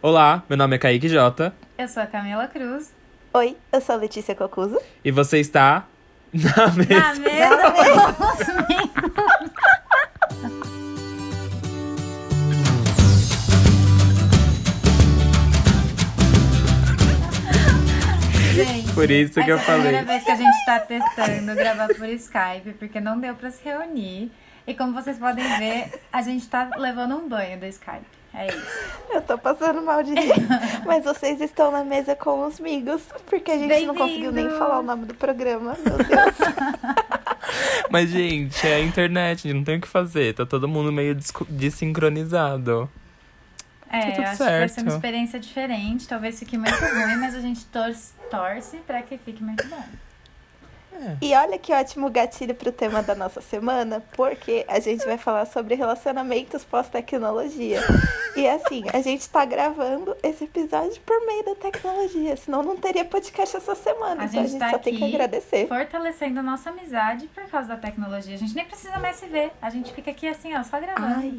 Olá, meu nome é Kaique Jota. Eu sou a Camila Cruz. Oi, eu sou a Letícia Cocuso. E você está na mesa. Na mesa Gente, Por isso que eu essa é a falei. primeira vez que a gente tá testando gravar por Skype, porque não deu pra se reunir. E como vocês podem ver, a gente tá levando um banho do Skype. É isso. Eu tô passando mal de rir. Mas vocês estão na mesa com os amigos, porque a gente não conseguiu nem falar o nome do programa. Meu Deus. Mas, gente, é a internet, não tem o que fazer. Tá todo mundo meio desincronizado. É, Tá tudo eu acho que vai ser certo. uma experiência diferente. Talvez fique muito ruim, mas a gente torce, torce pra que fique muito bom. E olha que ótimo gatilho pro tema da nossa semana, porque a gente vai falar sobre relacionamentos pós-tecnologia. E assim, a gente tá gravando esse episódio por meio da tecnologia, senão não teria podcast essa semana. A então a gente gente tá só tem que agradecer. Fortalecendo a nossa amizade por causa da tecnologia. A gente nem precisa mais se ver. A gente fica aqui assim, ó, só gravando. Ai,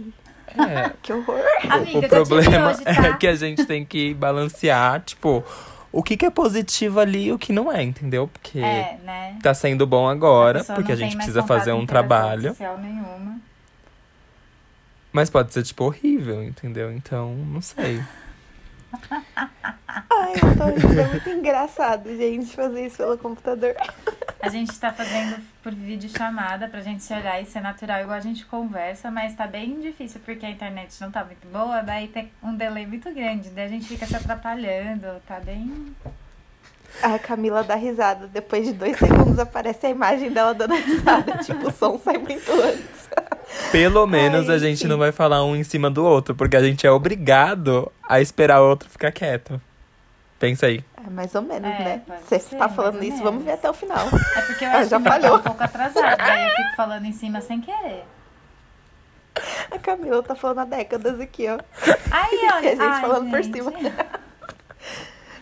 É. que horror. Amiga, o problema hoje, tá? é que a gente tem que balancear, tipo, o que, que é positivo ali e o que não é, entendeu? Porque É, né? tá sendo bom agora, pessoa porque a gente precisa fazer um trabalho. nenhuma. Mas pode ser, tipo, horrível, entendeu? Então, não sei. Ai, eu tô rindo, é muito engraçado, gente, fazer isso pelo computador. A gente tá fazendo por vídeo chamada pra gente se olhar e ser natural igual a gente conversa, mas tá bem difícil porque a internet não tá muito boa, daí tem um delay muito grande, daí a gente fica se atrapalhando, tá bem. A Camila dá risada, depois de dois segundos aparece a imagem dela dando risada, tipo, o som sai muito antes. Pelo menos Ai, a gente enfim. não vai falar um em cima do outro, porque a gente é obrigado a esperar o outro ficar quieto. Pensa aí. É mais ou menos, É, né? Você ser, tá falando isso, menos. vamos ver até o final. É porque eu Ah, acho já falhou. um pouco atrasado, daí eu fico falando em cima sem querer. A Camila tá falando há décadas aqui, ó. Aí, E a gente ai, falando por gente. cima.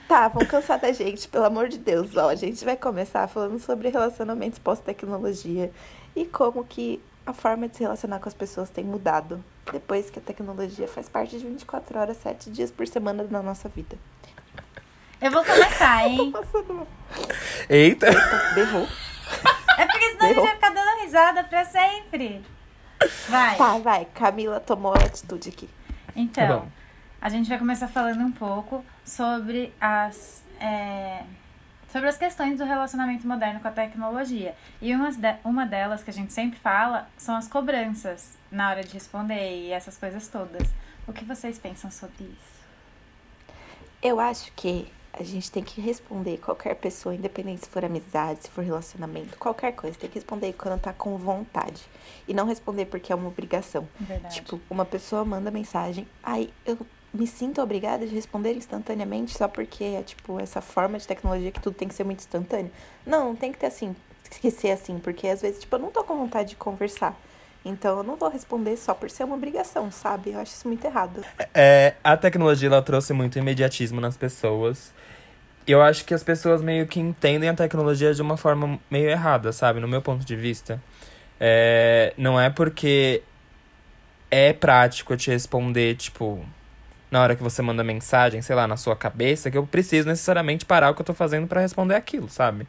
Tá, vamos cansar da gente, pelo amor de Deus. Ó, a gente vai começar falando sobre relacionamentos pós-tecnologia e como que a forma de se relacionar com as pessoas tem mudado depois que a tecnologia faz parte de 24 horas, 7 dias por semana da nossa vida. Eu vou começar, hein? Passando mal. Eita! Berrou. É porque senão a gente vai ficar dando risada pra sempre. Vai. Tá, vai. Camila tomou a atitude aqui. Então, Tá a gente vai começar falando um pouco sobre as, é, sobre as questões do relacionamento moderno com a tecnologia. E umas de- uma delas que a gente sempre fala são as cobranças na hora de responder e essas coisas todas. O que vocês pensam sobre isso? Eu acho que a gente tem que responder qualquer pessoa, independente se for amizade, se for relacionamento, qualquer coisa. Tem que responder quando tá com vontade. E não responder porque é uma obrigação. Verdade. Tipo, uma pessoa manda mensagem, aí eu me sinto obrigada de responder instantaneamente só porque é, tipo, essa forma de tecnologia que tudo tem que ser muito instantâneo. Não, tem que ter assim, que ser assim, porque às vezes, tipo, eu não tô com vontade de conversar. Então eu não vou responder só por ser uma obrigação, sabe? Eu acho isso muito errado. É, a tecnologia ela trouxe muito imediatismo nas pessoas. Eu acho que as pessoas meio que entendem a tecnologia de uma forma meio errada, sabe? No meu ponto de vista. É, não é porque é prático te responder, tipo, na hora que você manda mensagem, sei lá, na sua cabeça, que eu preciso necessariamente parar o que eu tô fazendo pra responder aquilo, sabe?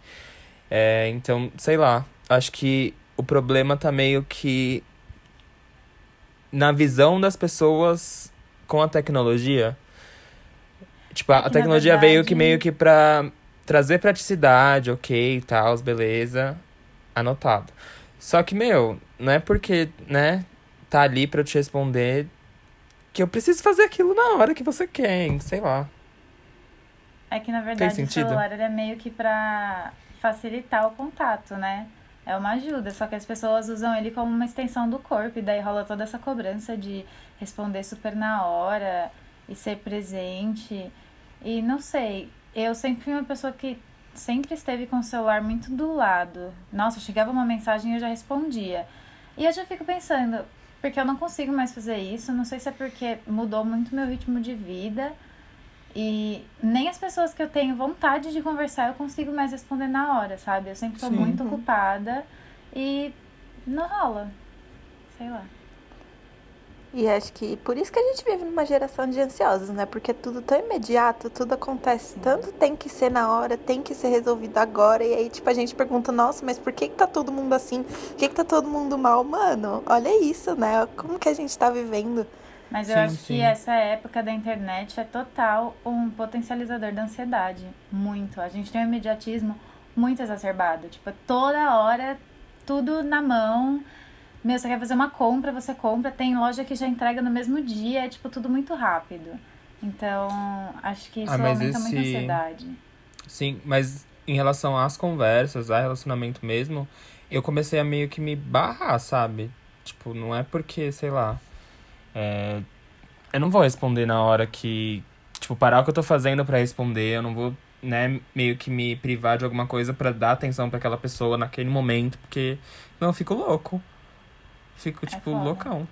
É, então, sei lá. Acho que o problema tá meio que na visão das pessoas com a tecnologia. Tipo, É a que, na tecnologia veio que verdade- meio que pra trazer praticidade, ok, tal, beleza, anotado. Só que, meu, não é porque, né, tá ali pra eu te responder que eu preciso fazer aquilo na hora que você quer, sei lá. É que, na verdade, o celular ele é meio que pra facilitar o contato, né? É uma ajuda, só que as pessoas usam ele como uma extensão do corpo, e daí rola toda essa cobrança de responder super na hora e ser presente. E não sei, eu sempre fui uma pessoa que sempre esteve com o celular muito do lado. Nossa, chegava uma mensagem e eu já respondia. E eu já fico pensando, porque eu não consigo mais fazer isso, não sei se é porque mudou muito meu ritmo de vida. E nem as pessoas que eu tenho vontade de conversar eu consigo mais responder na hora, sabe? Eu sempre tô Sim. muito ocupada. ocupada. E não rola. Sei lá. E acho que por isso que a gente vive numa geração de ansiosos, né? Porque é tudo tão imediato, tudo acontece tanto, tem que ser na hora, tem que ser resolvido agora. E aí, tipo, a gente pergunta, nossa, mas por que, que tá todo mundo assim? Por que, que tá todo mundo mal? Mano, olha isso, né? Como que a gente tá vivendo. Mas eu Sim, acho sim. que essa época da internet é total um potencializador da ansiedade. Muito. A gente tem um imediatismo muito exacerbado. Tipo, toda hora, tudo na mão. Meu, você quer fazer uma compra, você compra. Tem loja que já entrega no mesmo dia. É, tipo, tudo muito rápido. Então, acho que isso Ah, aumenta muito a esse- ansiedade. Sim, mas em relação às conversas, a relacionamento mesmo, eu comecei a meio que me barrar, sabe? Tipo, não é porque, sei lá. é, Eu não vou responder na hora que. Tipo, parar o que eu tô fazendo pra responder. Eu não vou, né, meio que me privar de alguma coisa pra dar atenção pra aquela pessoa naquele momento, porque. Não, eu fico louco. Fico, tipo, foda. loucão.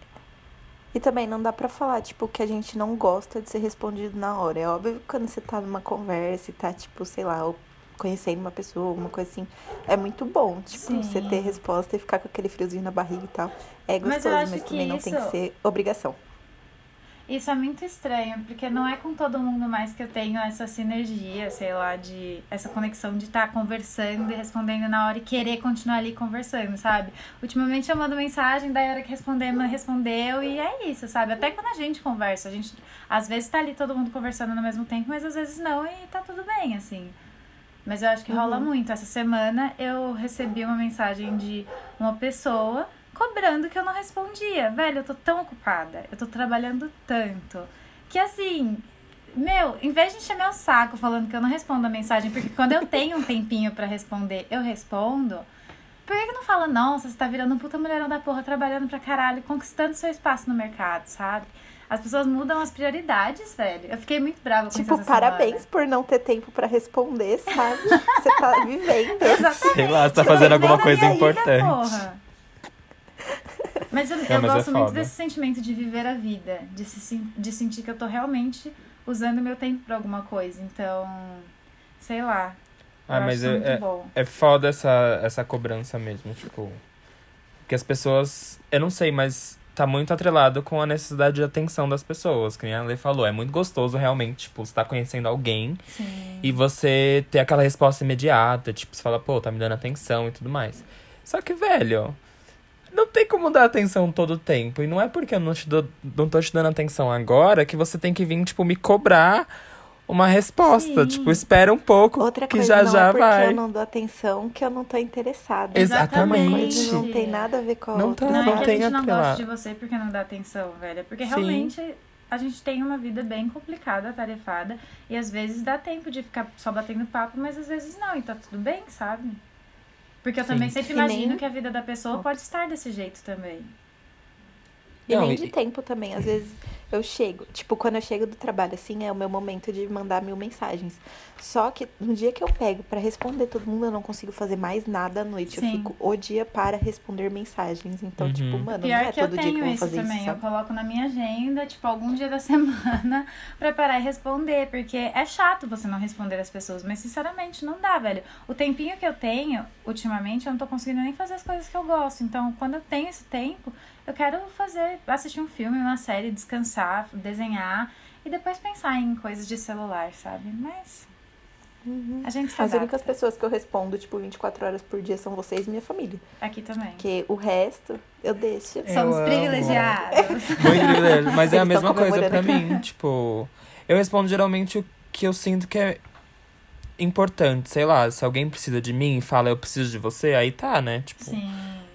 E também não dá pra falar, tipo, que a gente não gosta de ser respondido na hora. É óbvio que quando você tá numa conversa e tá, tipo, sei lá, ou conhecendo uma pessoa, alguma coisa assim, é muito bom, tipo, Sim. você ter resposta e ficar com aquele friozinho na barriga e tal. É Mas gostoso, mas, que também não tem que isso- ser obrigação. Isso é muito estranho, porque não é com todo mundo mais que eu tenho essa sinergia, sei lá, de essa conexão de estar conversando e respondendo na hora e querer continuar ali conversando, sabe? Ultimamente eu mando mensagem, daí a hora que responder, respondeu e é isso, sabe? Até quando a gente conversa, a gente às vezes tá ali todo mundo conversando no mesmo tempo, mas às vezes não e tá tudo bem, assim. Mas eu acho que rola Uhum. muito. Essa semana eu recebi uma mensagem de uma pessoa cobrando que eu não respondia. Velho, eu tô tão ocupada, eu tô trabalhando tanto, que assim, meu, em vez de encher meu saco falando que eu não respondo a mensagem, porque quando eu tenho um tempinho pra responder, eu respondo. Por que, que não fala, nossa, você tá virando um puta mulherão da porra, trabalhando pra caralho, conquistando seu espaço no mercado, sabe? As pessoas mudam as prioridades, velho. Eu fiquei muito brava com Tipo, isso essa parabéns semana. por não ter tempo pra responder, sabe? Você tá vivendo. Exatamente. Sei lá, você tá Tipo, fazendo vem alguma da coisa ilha, importante. porra. Mas eu, eu mas é gosto muito foda. desse sentimento de viver a vida, de, se, de sentir que eu tô realmente usando meu tempo pra alguma coisa. Então, sei lá. Ah, eu mas é- muito é- bom. É foda essa, essa cobrança mesmo, tipo. Porque as pessoas. Eu não sei, mas tá muito atrelado com a necessidade de atenção das pessoas. Que nem a Lê falou. É muito gostoso realmente, tipo, você tá conhecendo alguém Sim. e você ter aquela resposta imediata. Tipo, você fala, pô, tá me dando atenção e tudo mais. Só que, velho. Não tem como dar atenção todo o tempo. E não é porque eu não, te dou, não tô te dando atenção agora que você tem que vir, tipo, me cobrar uma resposta. Sim. Tipo, espera um pouco Outra que coisa, já não já é porque vai. eu não dou atenção que eu não tô interessada. Exatamente. Não tem nada a ver com a Não outra. tá, Não, não é que tem a gente não gosta de você porque não dá atenção, velho. É porque Sim. realmente a gente tem uma vida bem complicada, tarefada. E às vezes dá tempo de ficar só batendo papo, mas às vezes não. E tá tudo bem, sabe? Porque eu Sim. também sempre Que nem- imagino que a vida da pessoa pode estar desse jeito também. E Não, nem e- de tempo também. Às vezes eu chego, tipo, quando eu chego do trabalho, assim, é o meu momento de mandar mil mensagens. Só que no dia que eu pego pra responder todo mundo, eu não consigo fazer mais nada à noite. Sim. Eu fico o dia para responder mensagens. Então, Uhum. tipo, mano, não Pior é que eu todo dia que eu tenho vou isso fazer também. isso, eu coloco na minha agenda, tipo, algum dia da semana pra parar e responder. Porque é chato você não responder as pessoas. Mas, sinceramente, não dá, velho. O tempinho que eu tenho, ultimamente, eu não tô conseguindo nem fazer as coisas que eu gosto. Então, quando eu tenho esse tempo, eu quero fazer, assistir um filme, uma série, descansar, desenhar. E depois pensar em coisas de celular, sabe? Mas Uhum. a gente se As adapta. únicas pessoas que eu respondo, tipo, 24 horas por dia são vocês e minha família. Aqui também. Porque o resto eu deixo. Eu Somos amo. privilegiados. Muito privilégio, mas é a mesma coisa pra mim. Tipo, eu respondo geralmente o que eu sinto que é importante. Sei lá, se alguém precisa de mim e fala eu preciso de você, aí tá, né? Tipo, Sim.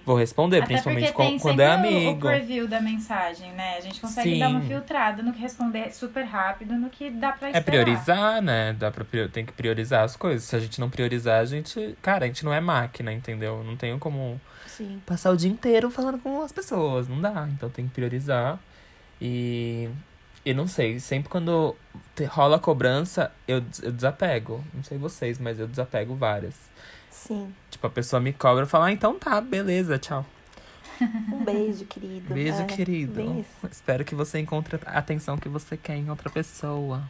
Vou responder, Até principalmente com- quando é sempre o- amigo. O preview da mensagem, né? A gente consegue dar uma Sim. filtrada no que responder super rápido, no que dá pra É esperar. priorizar, né? Dá pra, prior- tem que priorizar as coisas. Se a gente não priorizar, a gente. Cara, a gente não é máquina, entendeu? Não tenho como Sim. passar o dia inteiro falando com as pessoas. Não dá. Então tem que priorizar. E. E não sei, sempre quando rola cobrança, eu, eu desapego. Não sei vocês, mas eu desapego várias. Sim. Tipo, a pessoa me cobra e fala, ah, então tá, beleza, tchau. Um beijo, querido. Beijo, É, querido. Espero que você encontre a atenção que você quer em outra pessoa.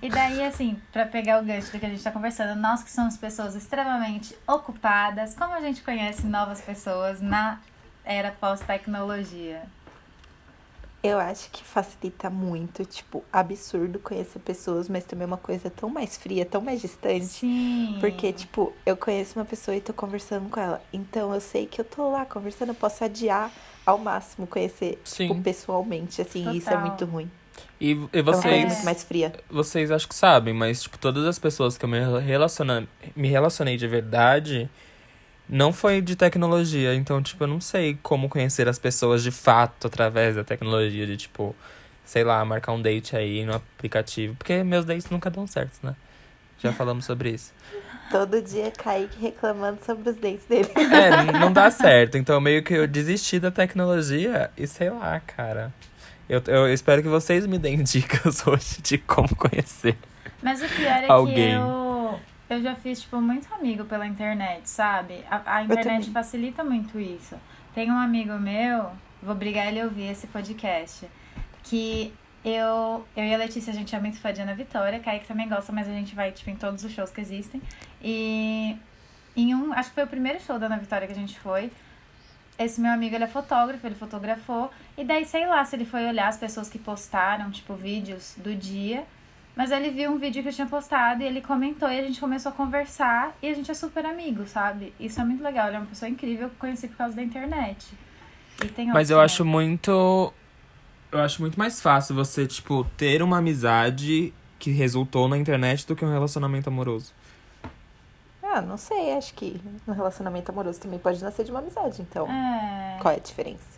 E daí, assim, pra pegar o gancho do que a gente tá conversando, nós que somos pessoas extremamente ocupadas, como a gente conhece novas pessoas na era pós-tecnologia? Eu acho que facilita muito, tipo, absurdo conhecer pessoas, mas também é uma coisa tão mais fria, tão mais distante. Sim. Porque, tipo, eu conheço uma pessoa e tô conversando com ela. Então eu sei que eu tô lá conversando, eu posso adiar ao máximo conhecer, Sim. tipo, pessoalmente, assim, e isso é Total. muito ruim. E, e É uma coisa vocês, muito mais fria. vocês acho que sabem, mas tipo, todas as pessoas que eu me, relaciona, me relacionei de verdade não foi de tecnologia. Então, tipo, eu não sei como conhecer as pessoas de fato através da tecnologia, de tipo, sei lá, marcar um date aí no aplicativo. Porque meus dates nunca dão certo, né? Já falamos sobre isso. Todo dia Kaique reclamando sobre os dentes dele. É, não dá certo. Então, meio que eu desisti da tecnologia e sei lá, cara. Eu, eu espero que vocês me deem dicas hoje de como conhecer. Mas o pior é Alguém. que eu, eu já fiz, tipo, muito amigo pela internet, sabe? A, a internet facilita muito isso. Tem um amigo meu, vou brigar ele ouvir esse podcast, que eu, eu e a Letícia, a gente é muito fã de Ana Vitória, Kaique também gosta, mas a gente vai, tipo, em todos os shows que existem. E em um, acho que foi o primeiro show da Ana Vitória que a gente foi, esse meu amigo, ele é fotógrafo, ele fotografou, e daí, sei lá, se ele foi olhar as pessoas que postaram, tipo, vídeos do dia, mas ele viu um vídeo que eu tinha postado e ele comentou e a gente começou a conversar e a gente é super amigo, sabe? Isso é muito legal. Ele é uma pessoa incrível que eu conheci por causa da internet. E tem Mas eu acho muito. Eu acho muito mais fácil você, tipo, ter uma amizade que resultou na internet do que um relacionamento amoroso. Ah, não sei, acho que no relacionamento amoroso também pode nascer de uma amizade, então. É. Qual é a diferença?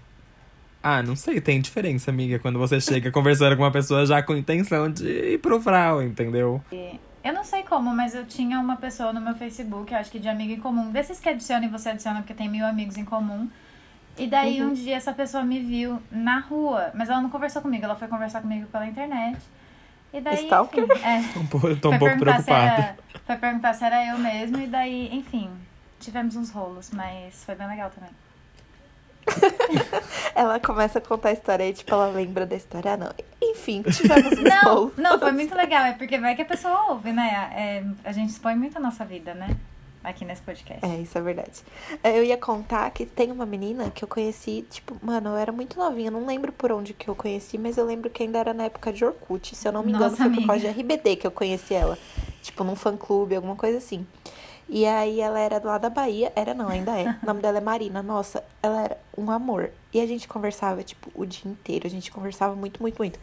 Ah, não sei, tem diferença, amiga, quando você chega conversando com uma pessoa já com intenção de ir pro frau, entendeu? Eu não sei como, mas eu tinha uma pessoa no meu Facebook, eu acho que de amigo em comum. Desses que adiciona e você adiciona porque tem mil amigos em comum. E daí Uhum. um dia essa pessoa me viu na rua, mas ela não conversou comigo, ela foi conversar comigo pela internet. E daí, Stalker? enfim, é. Tô um pouco, eu tô um pouco preocupada. era, foi perguntar se era eu mesmo, e daí, enfim, tivemos uns rolos, mas foi bem legal também. Ela começa a contar a história e, tipo, ela lembra da história. Ah, não. Enfim, tivemos Não, rolo. não, foi muito legal, é porque vai que a pessoa ouve, né? É, a gente expõe muito a nossa vida, né? Aqui nesse podcast. É, isso é verdade. Eu ia contar que tem uma menina que eu conheci, tipo, mano, eu era muito novinha, não lembro por onde que eu conheci, mas eu lembro que ainda era na época de Orkut. Se eu não me engano, Nossa, foi por causa amiga. de RBD que eu conheci ela. Tipo, num fã-clube, alguma coisa assim. E aí ela era lá da Bahia, era não, ainda é. O nome dela é Marina. Nossa, ela era um amor. E a gente conversava, tipo, o dia inteiro. A gente conversava muito, muito, muito.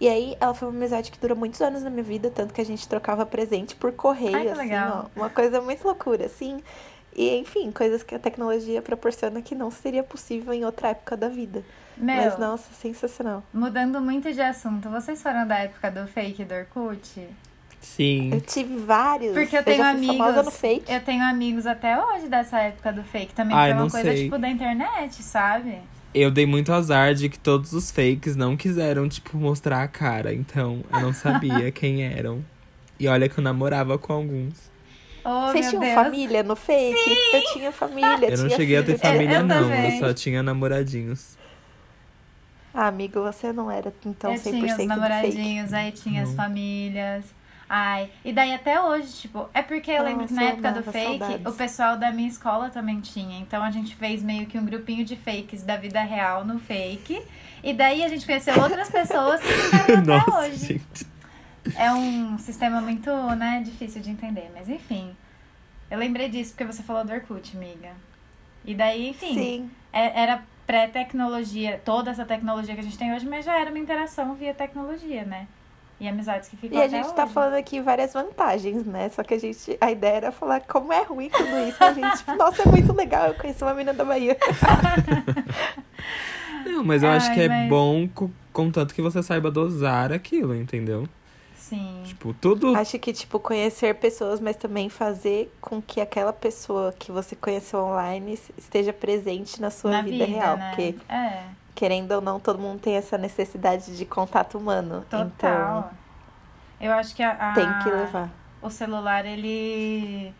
E aí ela foi uma amizade que durou muitos anos na minha vida, tanto que a gente trocava presente por correio, Ai, que assim, legal. ó. Uma coisa muito loucura, assim. E, enfim, coisas que a tecnologia proporciona que não seria possível em outra época da vida. Meu, Mas, nossa, sensacional. mudando muito de assunto, vocês foram da época do fake do Orkut? Sim. Eu tive vários. Porque eu tenho fui amigos. no fake. Eu tenho amigos até hoje dessa época do fake. Também Ai, foi uma coisa sei. tipo da internet, sabe? Eu dei muito azar de que todos os fakes não quiseram, tipo, mostrar a cara. Então, eu não sabia quem eram. E olha que eu namorava com alguns. Oh, Vocês meu tinham Deus. família no fake? Eu tinha família, Eu não cheguei a ter filho, família, eu não. também. Eu só tinha namoradinhos. Ah, amigo, você não era então eu 100% tinha os do fake. namoradinhos, aí tinha as Não. famílias. Ai, e daí até hoje, tipo, é porque eu lembro que na Nossa, época do fake, saudades. o pessoal da minha escola também tinha. Então a gente fez meio que um grupinho de fakes da vida real no fake. E daí a gente conheceu outras pessoas que ficaram até Nossa, hoje. gente. É um sistema muito, né, difícil de entender, mas enfim. Eu lembrei disso porque você falou do Orkut, amiga. E daí, enfim, Sim. é- era pré-tecnologia, toda essa tecnologia que a gente tem hoje, mas já era uma interação via tecnologia, né? E amizades que ficam E a gente tá hoje. falando aqui várias vantagens, né? Só que a gente. A ideia era falar como é ruim tudo isso. A gente, tipo, nossa, é muito legal. Eu conheci uma menina da Bahia. Não, mas eu acho Ai, que é mas- bom co- contanto que você saiba dosar aquilo, entendeu? Sim. Tipo, tudo. Acho que, tipo, conhecer pessoas, mas também fazer com que aquela pessoa que você conheceu online esteja presente na sua Na vida, vida, real. né? Porque, É, querendo ou não, todo mundo tem essa necessidade de contato humano. total. Então, Eu acho que a, a- tem que levar. o celular, ele.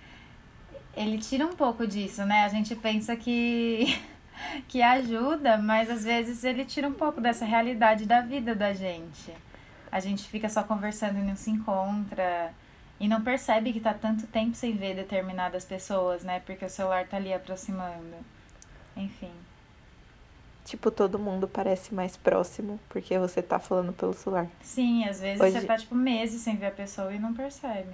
Ele tira um pouco disso, né? A gente pensa que. que ajuda, mas às vezes ele tira um pouco dessa realidade da vida da gente. A gente fica só conversando e não se encontra. E não percebe que tá tanto tempo sem ver determinadas pessoas, né? Porque o celular tá ali aproximando. Enfim. Tipo, todo mundo parece mais próximo porque você tá falando pelo celular. Sim, às vezes Hoje- você tá, tipo, meses sem ver a pessoa e não percebe.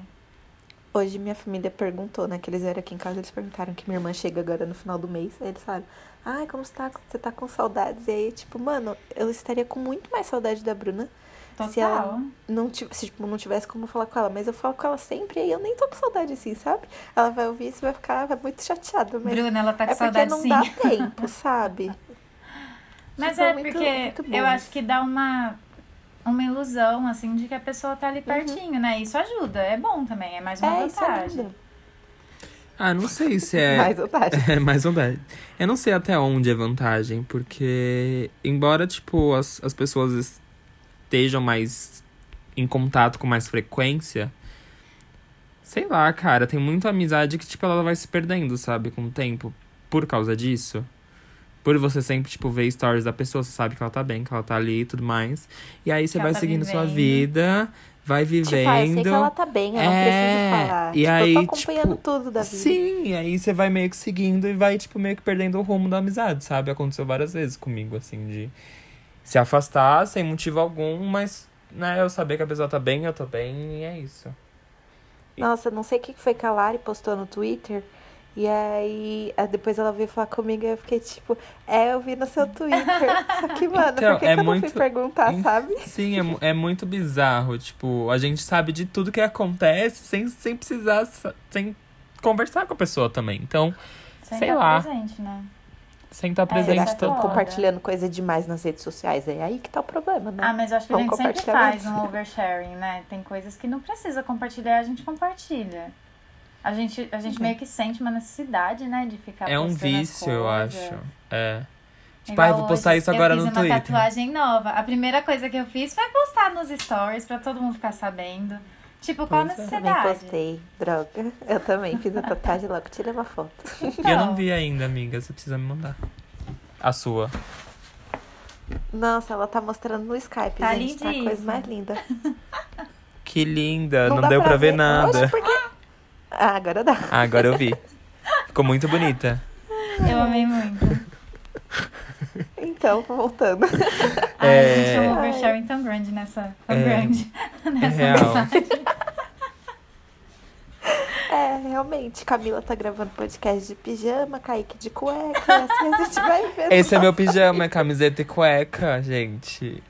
Hoje minha família perguntou, né? Que eles vieram aqui em casa, eles perguntaram que minha irmã chega agora no final do mês. Aí eles falaram, ai, como você tá? Você tá com saudades? E aí, tipo, mano, eu estaria com muito mais saudade da Bruna Total. Se ela- não, se, tipo, não tivesse como falar com ela. Mas eu falo com ela sempre e aí eu nem tô com saudade assim, sabe? Ela vai ouvir isso e vai ficar muito chateada. Mas Bruna, ela tá com é saudade não sim. dá tempo, sabe? Mas é muito- porque muito eu acho que dá uma, uma ilusão, assim, de que a pessoa tá ali pertinho, né? Isso ajuda, é bom também, é mais uma Uhum. É, isso é vantagem. Ah, não sei se é. Mais vantagem. É mais vantagem. Eu não sei até onde é vantagem, porque embora, tipo, as, as pessoas estejam mais em contato com mais frequência, sei lá, cara, tem muita amizade que, tipo, ela vai se perdendo, sabe, com o tempo, por causa disso. Por você sempre, tipo, ver stories da pessoa, você sabe que ela tá bem, que ela tá ali e tudo mais. E aí você vai tá seguindo sua vivendo. vida, vai vivendo. Tipo, ah, eu sei que ela tá bem, eu não É, preciso falar. e tipo, aí, eu tô acompanhando tipo, tudo da vida. Sim, aí você vai meio que seguindo e vai, tipo, meio que perdendo o rumo da amizade, sabe? Aconteceu várias vezes comigo, assim, de se afastar sem motivo algum, mas, né, eu saber que a pessoa tá bem, eu tô bem, e é isso. Nossa, não sei o que foi que a Lari postou no Twitter. E aí, depois ela veio falar comigo e eu fiquei tipo, é, eu vi no seu Twitter. Só que, mano, Então, por que, é que eu não muito- fui perguntar, sabe? Sim, é, é muito bizarro, tipo, a gente sabe de tudo que acontece sem, sem precisar, sa- sem conversar com a pessoa também. Então, Sem Sei estar lá. presente, né? sem estar É, Será presente é todo foda. compartilhando coisa demais nas redes sociais? É aí que tá o problema, né? Ah, mas eu acho que a Vamos gente sempre faz um oversharing, né? Tem coisas que não precisa compartilhar, a gente compartilha. A gente, a gente meio que sente uma necessidade, né? De ficar É um vício, eu acho. É. Tipo, ah, eu vou postar isso agora eu no fiz uma Twitter. tatuagem nova. A primeira coisa que eu fiz foi postar nos stories pra todo mundo ficar sabendo. Tipo, qual a Pois é. Também necessidade? postei, droga. Eu também fiz a tatuagem logo, tirei uma foto. E eu Então. não vi ainda, amiga, você precisa me mandar. A sua. Nossa, ela tá mostrando no Skype, Tá gente. Tá a coisa lindíssima. mais linda. Que linda, não, dá deu pra ver, nada. Oxe, por quê? Ah, agora dá. Ah, agora eu vi. Ficou muito bonita. Eu amei muito. Então, voltando. Ai, É. gente, um oversharing tão grande nessa. Tão É. grande. nessa real. mensagem. É, realmente. Camila tá gravando podcast de pijama, Kaique de cueca. assim a gente vai vendo. Esse é meu pijama, é camiseta e cueca, gente.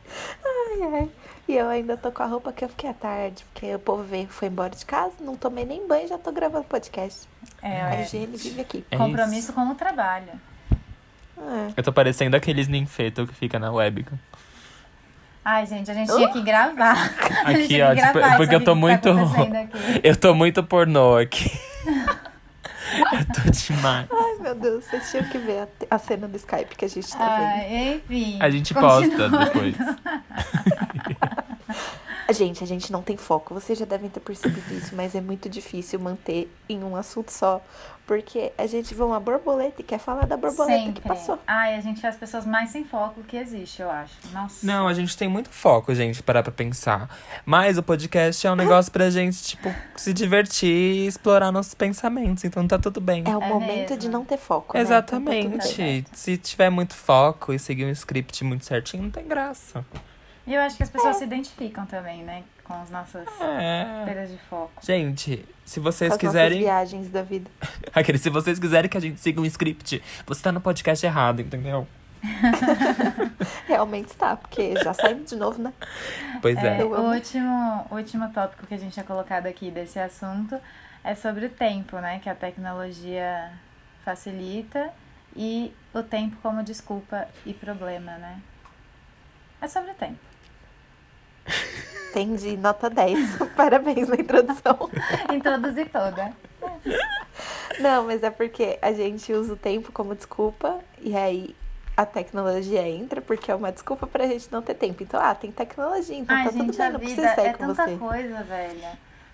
Ai, ai. E eu ainda tô com a roupa que eu fiquei à tarde, porque o povo veio, foi embora de casa, não tomei nem banho, já tô gravando podcast. A É, higiene vive aqui. É compromisso isso. com o trabalho. É. Eu tô parecendo aqueles ninfeto que fica na webcam. Ai, gente, a gente tinha que gravar. gente Aqui, ó, tipo, gravar porque eu tô que muito- Tá. Eu tô muito pornô aqui. eu tô demais. Ai, meu Deus, vocês tinham que ver a, a cena do Skype que a gente tá vendo. Ai, enfim. A gente continua. posta depois. Gente, a gente não tem foco. Vocês já devem ter percebido isso, mas é muito difícil manter em um assunto só. Porque a gente vê uma borboleta e quer falar da borboleta Sempre. que passou. Ai, a gente é as pessoas mais sem foco que existe, eu acho. Nossa. Não, a gente tem muito foco, gente, parar pra pensar. Mas o podcast é um negócio pra gente, tipo, se divertir e explorar nossos pensamentos. Então tá tudo bem. É o É momento mesmo. de não ter foco. né? Então tá tudo bem. Exatamente. Se tiver muito foco e seguir um script muito certinho, não tem graça. E eu acho que as pessoas se identificam também, né? Com as nossas É. perdas de foco. Gente, se Com vocês as nossas quiserem. viagens da vida. Aquele, se vocês quiserem que a gente siga um script, você tá no podcast errado, entendeu? Realmente está, porque já saímos de novo, né? Pois É, é. O último, o último tópico que a gente tinha colocado aqui desse assunto é sobre o tempo, né? Que a tecnologia facilita e o tempo como desculpa e problema, né? É sobre o tempo. Entendi, nota 10. Parabéns na introdução. Introduzi toda. Não, mas é porque a gente usa o tempo como desculpa e aí a tecnologia entra porque é uma desculpa pra gente não ter tempo. Então, ah, tem tecnologia, então Ai, tá gente, tudo bem, não precisa sair é com tanta você. coisa, velha.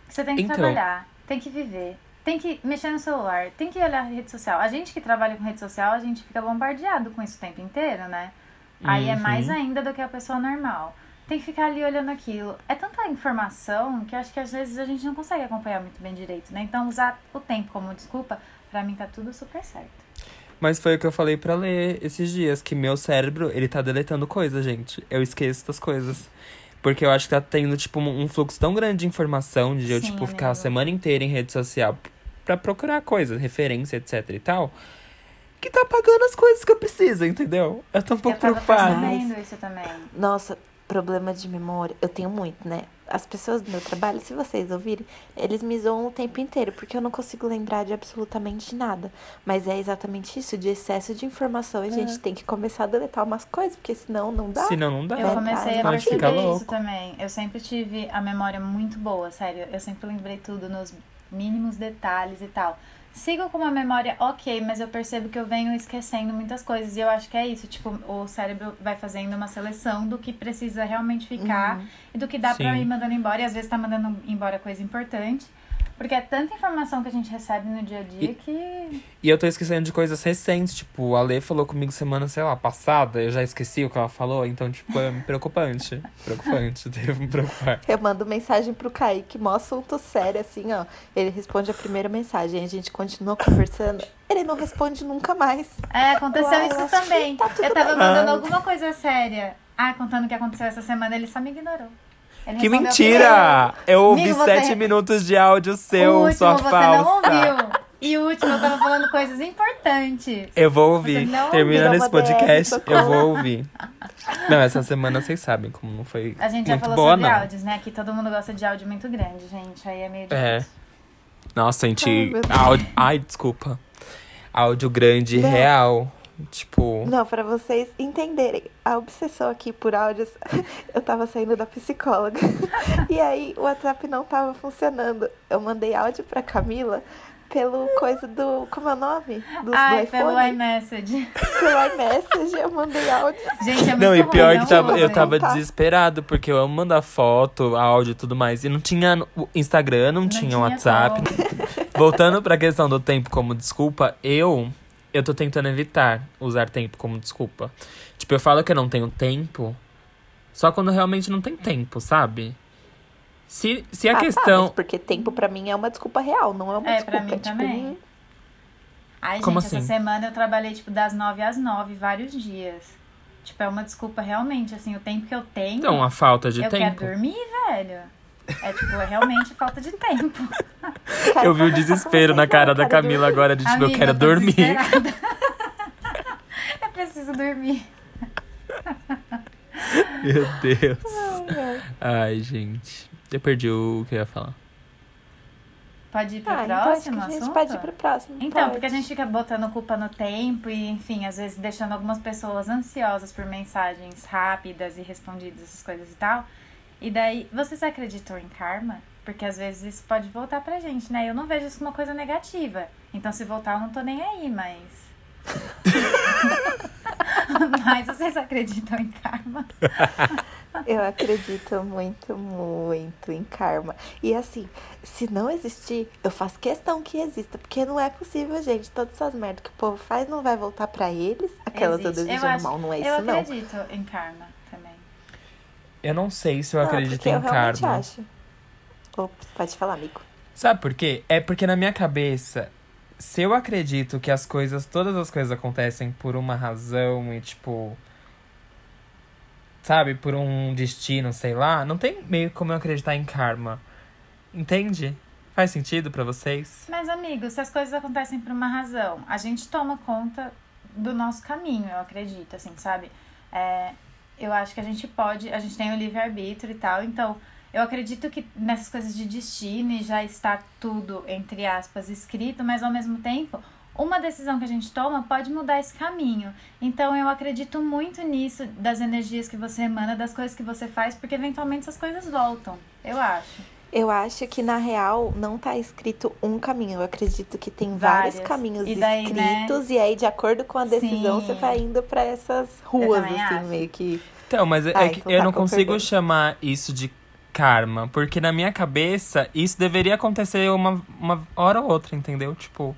Que você tem que Então. trabalhar, tem que viver, tem que mexer no celular, tem que olhar a rede social. A gente que trabalha com rede social, a gente fica bombardeado com isso o tempo inteiro, né? Aí é Uhum. mais ainda do que a pessoa normal. Tem que ficar ali olhando aquilo. É tanta informação que eu acho que às vezes a gente não consegue acompanhar muito bem direito, né? Então usar o tempo como desculpa, pra mim tá tudo super certo. Mas foi o que eu falei pra ler esses dias, que meu cérebro, ele tá deletando coisas, gente. Eu esqueço das coisas. Porque eu acho que tá tendo, tipo, um fluxo tão grande de informação, de eu, Sim, tipo, ficar a amigo. semana inteira em rede social pra procurar coisas, referência, etc e tal. Que tá apagando as coisas que eu preciso, entendeu? Eu tô um pouco eu tava preocupada. percebendo isso também. Nossa, problema de memória, eu tenho muito, né? As pessoas do meu trabalho, se vocês ouvirem, eles me zoam o tempo inteiro, porque eu não consigo lembrar de absolutamente nada. Mas é exatamente isso, de excesso de informação. A gente tem que começar a deletar umas coisas, porque senão não dá. Senão não dá. Eu É, comecei a pode ficar perceber isso louco. também. Eu sempre tive a memória muito boa, sério. Eu sempre lembrei tudo nos mínimos detalhes e tal. Sigo com uma memória ok, mas eu percebo que eu venho esquecendo muitas coisas. E eu acho que é isso. Tipo, o cérebro vai fazendo uma seleção do que precisa realmente ficar e do que dá pra Sim. ir mandando embora. E às vezes tá mandando embora coisa importante. Porque é tanta informação que a gente recebe no dia a dia que. E eu tô esquecendo de coisas recentes, tipo, a Lê falou comigo semana, sei lá, passada, eu já esqueci o que ela falou, então, tipo, é preocupante. preocupante, devo me preocupar. Eu mando mensagem pro Kaique, mó assunto sério, assim, ó. Ele responde a primeira mensagem, a gente continua conversando. Ele não responde nunca mais. É, aconteceu Uai, eu isso também. tá tudo eu tava bem. mandando Ah. alguma coisa séria. Ah, contando o que aconteceu essa semana, ele só me ignorou. Ele Que mentira! Eu ouvi Amigo, você- sete minutos de áudio O seu, último sua você falsa. não ouviu. E o último eu tava falando coisas importantes. Eu vou ouvir. Terminando esse DR, podcast, socorro. eu vou ouvir. Não, essa semana vocês sabem como não foi A gente já falou boa, sobre não. áudios, né? Que todo mundo gosta de áudio muito grande, gente. Aí é meio É. difícil. Nossa, gente, Ai, áudio... Ai, desculpa. Áudio grande, Não. real. Tipo, Não, pra vocês entenderem, a obsessão aqui por áudios, eu tava saindo da psicóloga. E aí o WhatsApp não tava funcionando. Eu mandei áudio pra Camila pelo coisa do. Como é o nome? Do, do Ai, iPhone. pelo iMessage. Pelo iMessage, eu mandei áudio. Gente, é muito Não, e ruim, pior não que tava, eu tava Tá. desesperado, porque eu amo mandar foto, áudio e tudo mais. E não tinha o Instagram, não, tinha tinha WhatsApp. Voltando pra questão do tempo como desculpa, eu eu tô tentando evitar usar tempo como desculpa. Tipo, eu falo que eu não tenho tempo, só quando realmente não tem tempo, sabe? Se, se a Ah, tá, questão. mas porque tempo pra mim é uma desculpa real, não é uma É, desculpa. pra mim tipo, também. Ai, Como gente, assim? essa semana eu trabalhei, tipo, das nove às nove, vários dias. Tipo, é uma desculpa realmente, assim, o tempo que eu tenho. Então, a falta de eu tempo. quero dormir, velho. É tipo, é realmente falta de tempo. Eu vi o desespero na cara da eu Camila agora de tipo, eu Amiga, quero tô dormir. eu preciso dormir. Meu Deus. Ai, gente. Eu perdi o que eu ia falar. Pode ir pro Ah, então acho que próximo a gente assunto? pode ir pro próximo. Então, pode. porque a gente fica botando culpa no tempo e, enfim, às vezes deixando algumas pessoas ansiosas por mensagens rápidas e respondidas, essas coisas e tal. E daí, vocês acreditam em karma? Porque às vezes isso pode voltar pra gente, né? Eu não vejo isso como uma coisa negativa. Então, se voltar, eu não tô nem aí, mas. mas vocês acreditam em karma? Eu acredito muito, muito em karma. E assim, se não existir, eu faço questão que exista. Porque não é possível, gente. Todas essas merdas que o povo faz não vai voltar pra eles. Aquelas eu Existe. Eu desejando acho- mal, não é isso, eu não. acredito em karma. Eu não sei se eu Não, acredito porque em eu realmente karma. acho. Ops, pode falar, amigo. Sabe por quê? É porque na minha cabeça, se eu acredito que as coisas, todas as coisas acontecem por uma razão e tipo. Sabe, por um destino, sei lá, não tem meio como eu acreditar em karma. Entende? Faz sentido pra vocês? Mas, amigo, se as coisas acontecem por uma razão, a gente toma conta do nosso caminho, eu acredito, assim, sabe? É, eu acho que a gente pode, a gente tem o livre-arbítrio e tal, então eu acredito que nessas coisas de destino já está tudo, entre aspas, escrito, mas ao mesmo tempo, uma decisão que a gente toma pode mudar esse caminho. Então eu acredito muito nisso, das energias que você emana, das coisas que você faz, porque eventualmente essas coisas voltam, eu acho. Eu acho que na real não tá escrito um caminho. Eu acredito que tem vários Várias. caminhos E daí, né? escritos. E aí, de acordo com a decisão, Sim. você vai indo pra essas ruas, também assim, acho. meio que. Então, mas é Ah, que então eu tá, não consigo concordei. chamar isso de karma, porque na minha cabeça isso deveria acontecer uma, uma hora ou outra, entendeu? Tipo,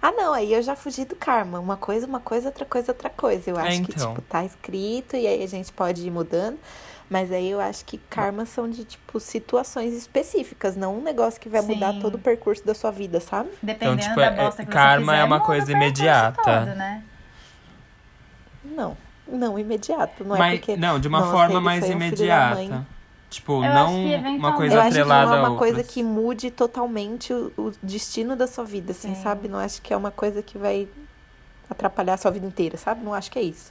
Ah, não, aí eu já fugi do karma. Uma coisa, uma coisa, outra coisa, outra coisa. Eu É, acho que, então. tipo, tá escrito e aí a gente pode ir mudando. Mas aí eu acho que karma são de, tipo, situações específicas, não um negócio que vai mudar Sim. todo o percurso da sua vida, sabe? Dependendo tipo, da é- bosta que você karma é uma coisa imediata. todo, né? Não, não imediato. Não é Mas, porque. não, de uma Nossa, forma mais imediata. Tipo, Eu não acho que uma coisa Eu acho que não é a uma coisa que mude totalmente o, o destino da sua vida, assim, Sim. sabe? Não acho que é uma coisa que vai atrapalhar a sua vida inteira, sabe? Não acho que é isso.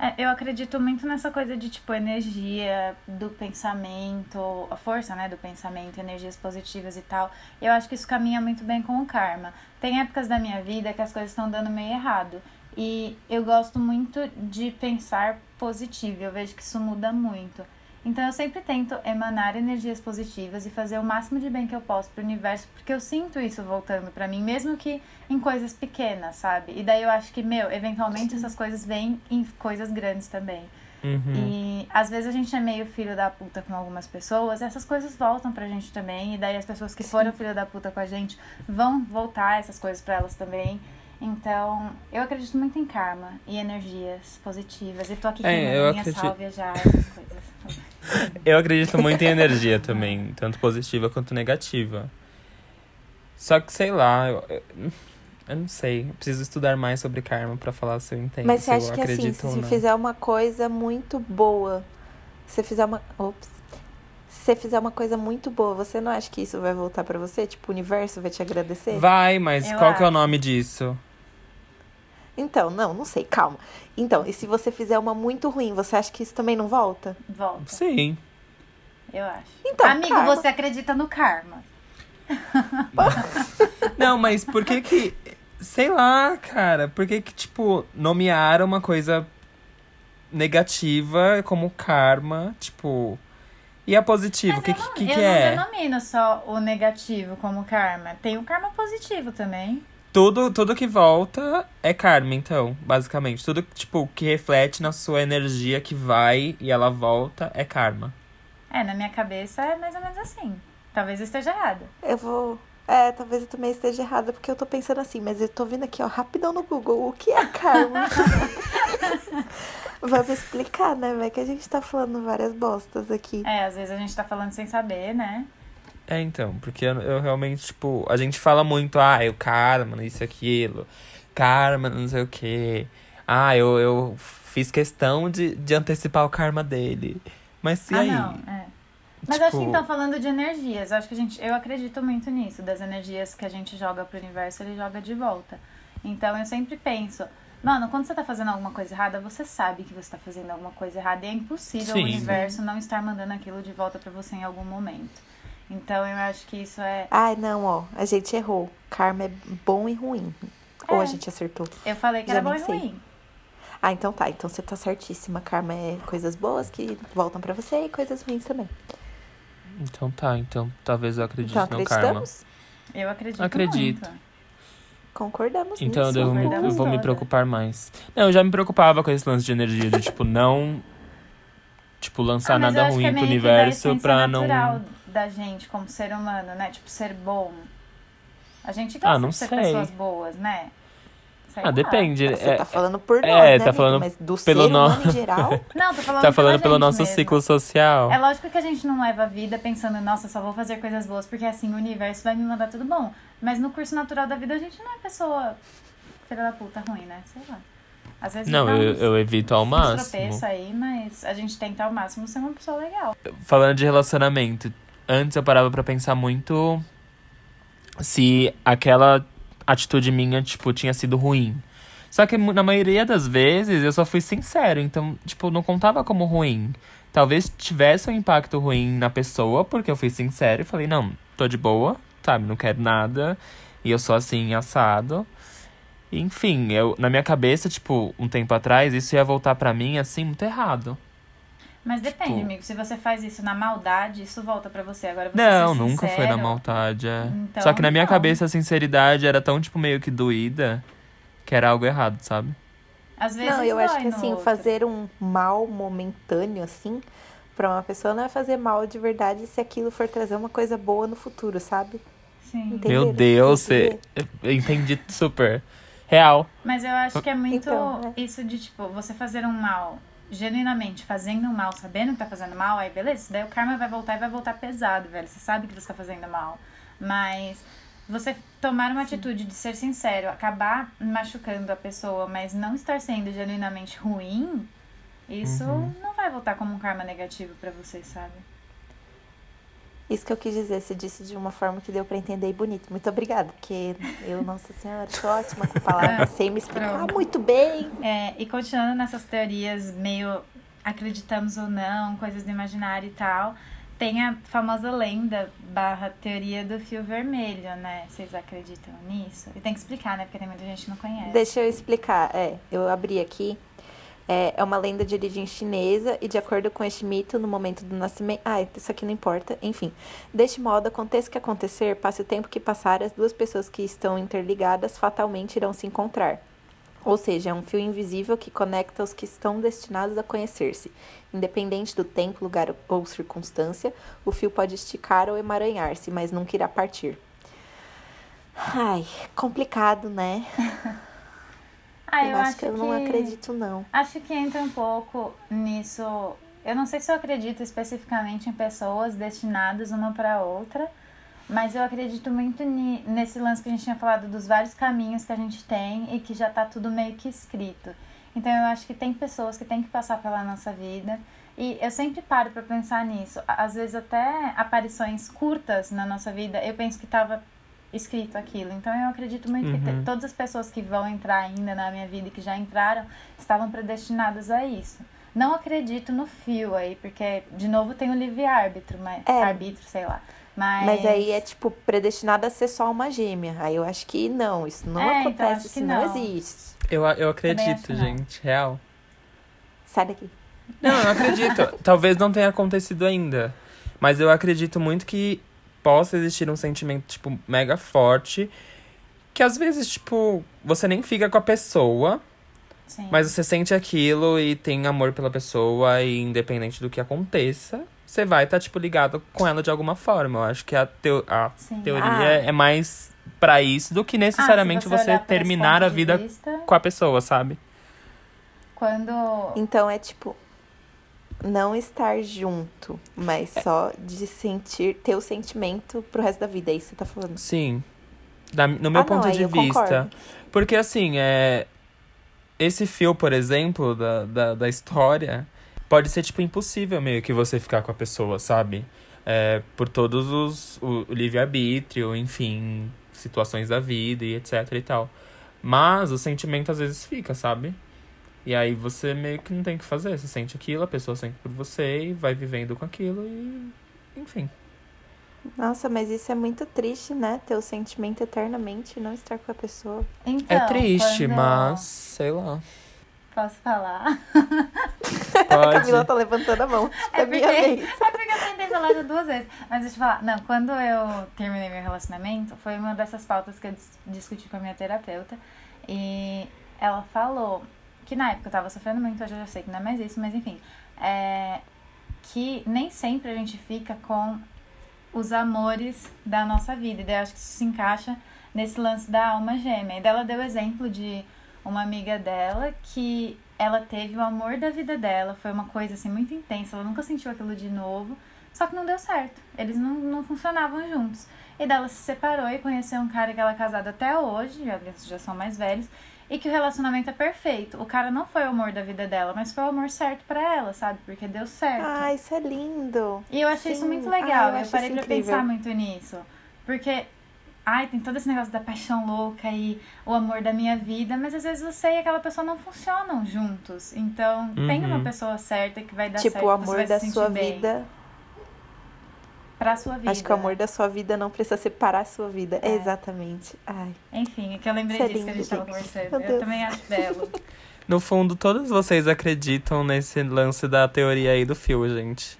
É, eu acredito muito nessa coisa de, tipo, energia do pensamento, a força, né, do pensamento, energias positivas e tal. Eu acho que isso caminha muito bem com o karma. Tem épocas da minha vida que as coisas estão dando meio errado. E eu gosto muito de pensar positivo. Eu vejo que isso muda muito. Então eu sempre tento emanar energias positivas e fazer o máximo de bem que eu posso pro universo, porque eu sinto isso voltando pra mim, mesmo que em coisas pequenas, sabe? E daí eu acho que, meu, eventualmente essas coisas vêm em coisas grandes também. Uhum. E às vezes a gente é meio filho da puta com algumas pessoas, essas coisas voltam pra gente também, e daí as pessoas que foram filho da puta com a gente vão voltar essas coisas pra elas também. Então, eu acredito muito em karma e energias positivas. E tô aqui É, queimando eu minha acredito- sálvia já, essas coisas. Eu acredito muito em energia também, tanto positiva quanto negativa. Só que, sei lá, eu, eu, eu não sei. Eu preciso estudar mais sobre karma pra falar se eu entendo. Mas você acha que assim, acredito se você fizer uma coisa muito boa, se você fizer uma. Ops. Se você fizer uma coisa muito boa, você não acha que isso vai voltar pra você? Tipo, o universo vai te agradecer? Vai, mas Eu qual que é o acho. nome disso? Então, não, não sei, calma. Então, e se você fizer uma muito ruim, você acha que isso também não volta? Volta, Sim. eu acho. Então, Amigo, karma. você acredita no karma. Não, mas por que que. Sei lá, cara. Por que que, tipo, nomearam uma coisa negativa como karma, tipo. E a positiva? O que, que, que, não, que eu é? não denomino só o negativo como karma. Tem o karma positivo também. Tudo, tudo que volta é karma, então, basicamente. Tudo, tipo, que reflete na sua energia que vai e ela volta é karma. É, na minha cabeça é mais ou menos assim. Talvez eu esteja errada. Eu vou. É, talvez eu também esteja errada, porque eu tô pensando assim, mas eu tô vendo aqui, ó, rapidão no Google, o que é karma? Vamos explicar, né? Vai que a gente tá falando várias bostas aqui. É, às vezes a gente tá falando sem saber, né? É, então, porque eu, eu realmente, tipo, a gente fala muito, ah, o karma, isso e aquilo. Karma, não sei o quê. Ah, eu, eu fiz questão de, de antecipar o karma dele. Mas e ah, aí? não, é. Mas eu acho que Tipo- então falando de energias, eu acho que a gente, eu acredito muito nisso, das energias que a gente joga pro universo, ele joga de volta. Então eu sempre penso, mano, quando você tá fazendo alguma coisa errada, você sabe que você tá fazendo alguma coisa errada e é impossível Sim. o universo não estar mandando aquilo de volta pra você em algum momento. Então eu acho que isso é, Ai, não, ó, a gente errou. Karma é bom e ruim. Ou a É. gente acertou? eu falei que Já era bom e sei. ruim. Ah, então tá. Então você tá certíssima. Karma é coisas boas que voltam pra você e coisas ruins também. Então tá, então talvez eu acredite Então no karma. acreditamos? Eu acredito Acredito. muito. Concordamos Então eu, nisso. devo, concordamos eu vou me preocupar mais. Não, eu já me preocupava com esse lance de energia, de tipo, não. Tipo, lançar Ah, eu nada ruim é pro universo pra não. natural da gente como ser humano, né? Tipo, ser bom. A gente gosta Ah, não de ser sei. pessoas boas, né? Sei Ah, lá. depende. Você é- tá falando por nós, é, né, tá falando Mas do pelo ser no- humano em geral... Não, tô falando tá falando pelo nosso mesmo. ciclo social. É lógico que a gente não leva a vida pensando, nossa, só vou fazer coisas boas, porque assim o universo vai me mandar tudo bom. Mas no curso natural da vida a gente não é pessoa filha da puta ruim, né? Sei lá. Às vezes Não, eu, uns- eu evito ao máximo. tropeços aí, mas a gente tenta ao máximo ser uma pessoa legal. Falando de relacionamento, antes eu parava pra pensar muito se aquela atitude minha, tipo, tinha sido ruim. Só que na maioria das vezes eu só fui sincero, então, tipo, não contava como ruim. Talvez tivesse um impacto ruim na pessoa, porque eu fui sincero e falei, não, tô de boa, sabe, não quero nada. E eu sou assim, assado. Enfim, eu, na minha cabeça, tipo, um tempo atrás, isso ia voltar pra mim, assim, muito errado. Mas depende, Tipo- amigo. Se você faz isso na maldade, isso volta pra você. Agora você Não, ser nunca foi na maldade. é. Então, Só que na minha não. cabeça a sinceridade era tão, tipo, meio que doída que era algo errado, sabe? Às vezes Não, eu acho que assim, outro. fazer um mal momentâneo, assim, pra uma pessoa não é fazer mal de verdade se aquilo for trazer uma coisa boa no futuro, sabe? Sim. Entenderam Meu Deus, você... entendi super. Real. Mas eu acho que é muito Então, isso de, tipo, você fazer um mal genuinamente fazendo mal, sabendo que tá fazendo mal, aí beleza, daí o karma vai voltar e vai voltar pesado, velho. Você sabe que você tá fazendo mal. Mas você tomar uma atitude de ser sincero, acabar machucando a pessoa, mas não estar sendo genuinamente ruim, isso Uhum. não vai voltar como um karma negativo pra você, sabe? Isso que eu quis dizer, você disse de uma forma que deu pra entender e bonito. Muito obrigada, porque eu, nossa senhora, sou ótima com palavras, sei me explicar Pronto. muito bem. É, e continuando nessas teorias meio acreditamos ou não, coisas do imaginário e tal, tem a famosa lenda barra teoria do fio vermelho, né? Vocês acreditam nisso? E tem que explicar, né? Porque tem muita gente que não conhece. Deixa eu explicar. É, eu abri aqui. É, é uma lenda de origem chinesa e, de acordo com este mito, no momento do nascimento. Ah, isso aqui não importa. Enfim. Deste modo, aconteça o que acontecer, passe o tempo que passar, as duas pessoas que estão interligadas fatalmente irão se encontrar. Ou seja, é um fio invisível que conecta os que estão destinados a conhecer-se. Independente do tempo, lugar ou circunstância, o fio pode esticar ou emaranhar-se, mas nunca irá partir. Ai, complicado, né? Ah, eu, acho que eu não acredito, não. Acho que entra um pouco nisso. Eu não sei se eu acredito especificamente em pessoas destinadas uma para outra, mas eu acredito muito nesse lance que a gente tinha falado dos vários caminhos que a gente tem e que já tá tudo meio que escrito. Então eu acho que tem pessoas que têm que passar pela nossa vida e eu sempre paro para pensar nisso. Às vezes até aparições curtas na nossa vida, eu penso que tava escrito aquilo. Então eu acredito muito que Uhum. todas as pessoas que vão entrar ainda na minha vida e que já entraram estavam predestinadas a isso. Não acredito no fio aí, porque de novo tem o livre-árbitro, mas É. arbítrio, sei lá. Mas, Mas aí é tipo predestinada a ser só uma gêmea. Aí eu acho que não, isso não É, então, acontece, acho que isso não. não. existe. Eu, eu acredito, que não. gente, real. Sai daqui. Não, eu acredito. Talvez não tenha acontecido ainda. Mas eu acredito muito que possa existir um sentimento, tipo, mega forte. Que às vezes, tipo, você nem fica com a pessoa, Sim. mas você sente aquilo e tem amor pela pessoa, e independente do que aconteça, você vai estar, tipo, ligado com ela de alguma forma. Eu acho que a, teo a Sim. teoria Ah. é mais pra isso do que Ah, necessariamente se você, esse terminar a vida vista, com a pessoa, sabe? Quando. Então é tipo não estar junto, mas É. só de sentir, ter o sentimento pro resto da vida. É isso que você tá falando. Sim. Da- no meu Ah, não, ponto aí de vista. concordo. Porque assim, é. Esse fio, por exemplo, da, da, da história, pode ser, tipo, impossível meio que você ficar com a pessoa, sabe? É, por todos os. O, o livre-arbítrio, enfim, situações da vida e etc e tal. Mas o sentimento às vezes fica, sabe? E aí você meio que não tem o que fazer. Você sente aquilo, a pessoa sente por você e vai vivendo com aquilo e. Enfim. Nossa, mas isso é muito triste, né? Ter o sentimento eternamente e não estar com a pessoa. Então, é triste, quando- mas. Sei lá. Posso falar? A Camila Pode. tá levantando a mão. É É minha porque, vez. é porque eu tentei falar isso duas vezes. Mas deixa eu falar. Não, quando eu terminei meu relacionamento, foi uma dessas pautas que eu dis- discuti com a minha terapeuta. E ela falou que na época eu tava sofrendo muito, hoje eu já sei que não é mais isso, mas enfim. É, que nem sempre a gente fica com os amores da nossa vida. E daí eu acho que isso se encaixa nesse lance da alma gêmea. E daí ela deu exemplo de uma amiga dela que ela teve o amor da vida dela, foi uma coisa assim muito intensa, ela nunca sentiu aquilo de novo, só que não deu certo. Eles não, não funcionavam juntos. E daí ela se separou e conheceu um cara que ela é casada até hoje, já, já são mais velhos, e que o relacionamento é perfeito. O cara não foi o amor da vida dela, mas foi o amor certo pra ela, sabe? Porque deu certo. Ah, isso é lindo. E eu achei isso Sim. muito Ah, legal. eu eu acho parei isso pra incrível. pensar muito nisso. Porque, ai, tem todo esse negócio da paixão louca e o amor da minha vida, mas às vezes você e aquela pessoa não funcionam juntos. Então, tem uma Uhum. pessoa certa que vai dar tipo, certo. o que você amor vai da sua bem vida. Pra sua vida. Acho que o amor da sua vida não precisa separar a sua vida. É. Exatamente. Ai. Enfim, é que eu lembrei Isso é disso que a gente tava gente. conversando. Meu Eu Deus. também acho belo. No fundo, todos vocês acreditam nesse lance da teoria aí do fio, gente.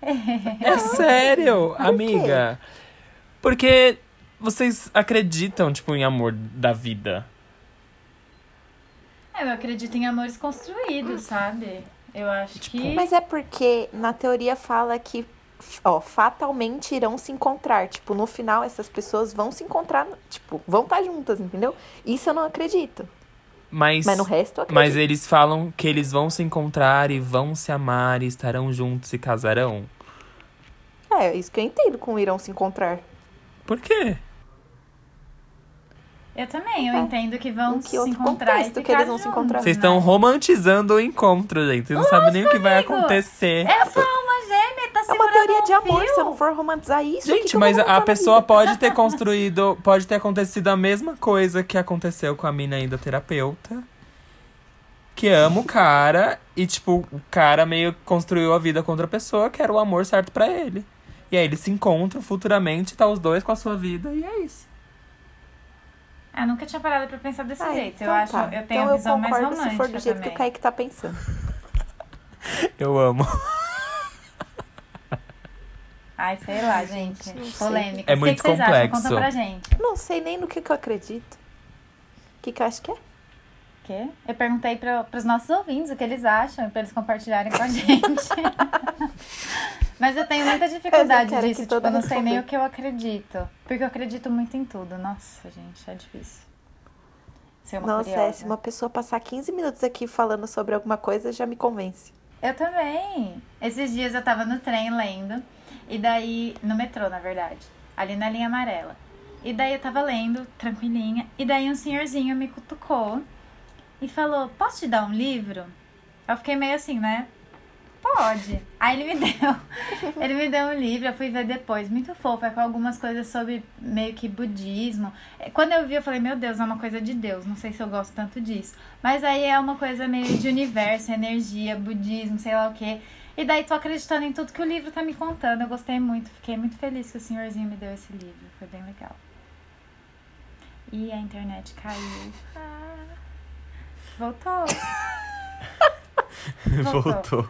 É sério, quê? amiga. Porque vocês acreditam, tipo, em amor da vida. É, eu acredito em amores construídos, sabe? Eu acho Tipo, que. Mas é porque na teoria fala que, ó, fatalmente irão se encontrar. Tipo, no final essas pessoas vão se encontrar, tipo, vão estar juntas, entendeu? Isso eu não acredito. Mas, Mas no resto, eu acredito. mas eles falam que eles vão se encontrar e vão se amar e estarão juntos e casarão. É, isso que eu entendo com irão se encontrar. Por quê? Eu também, eu É. entendo que vão Em que se outro encontrar contexto que eles vão se encontrar? Vocês estão romantizando o encontro, gente. Vocês não sabem nem o que vai acontecer. É gêmea, tá É uma teoria de amor, fio. se eu não for romantizar isso. que Gente, que eu mas a pessoa vida? pode ter construído, pode ter acontecido a mesma coisa que aconteceu com a mina aí da terapeuta. Que ama o cara e, tipo, o cara meio que construiu a vida com outra pessoa, que era o amor certo pra ele. E aí eles se encontram futuramente, tá os dois com a sua vida, e é isso. Ah, eu nunca tinha parado pra pensar desse Ah, jeito. então eu acho, tá. eu tenho então a visão mais concordo romântica se for do jeito também. que o Kaique tá pensando. Eu amo. Ai, sei lá, gente. Polêmica. É o que muito que vocês acham? complexo. Conta pra gente. Não sei nem no que, que eu acredito. O que, que eu acho que é? quê? Eu perguntei para os nossos ouvintes o que eles acham, para eles compartilharem com a gente. Mas eu tenho muita dificuldade que disso, tipo, eu não sei nem o que eu acredito. Porque eu acredito muito em tudo. Nossa, gente, é difícil. Ser uma Nossa, é, curiosa. se uma pessoa passar 15 minutos aqui falando sobre alguma coisa, já me convence. Eu também. Esses dias eu tava no trem lendo, e daí, no metrô, na verdade, ali na linha amarela. E daí eu tava lendo, tranquilinha, e daí um senhorzinho me cutucou e falou: Posso te dar um livro? Eu fiquei meio assim, né? Pode. Aí ele me deu. Ele me deu um livro, eu fui ver depois. Muito fofo, é com algumas coisas sobre meio que budismo. É, Quando eu vi, eu falei, meu Deus, é uma coisa de Deus. Não sei se eu gosto tanto disso. Mas aí é uma coisa meio de universo, energia, budismo, sei lá o quê. E daí tô acreditando em tudo que o livro tá me contando. Eu gostei muito, fiquei muito feliz que o senhorzinho me deu esse livro. Foi bem legal. E a internet caiu. Ah, voltou. Voltou. Voltou.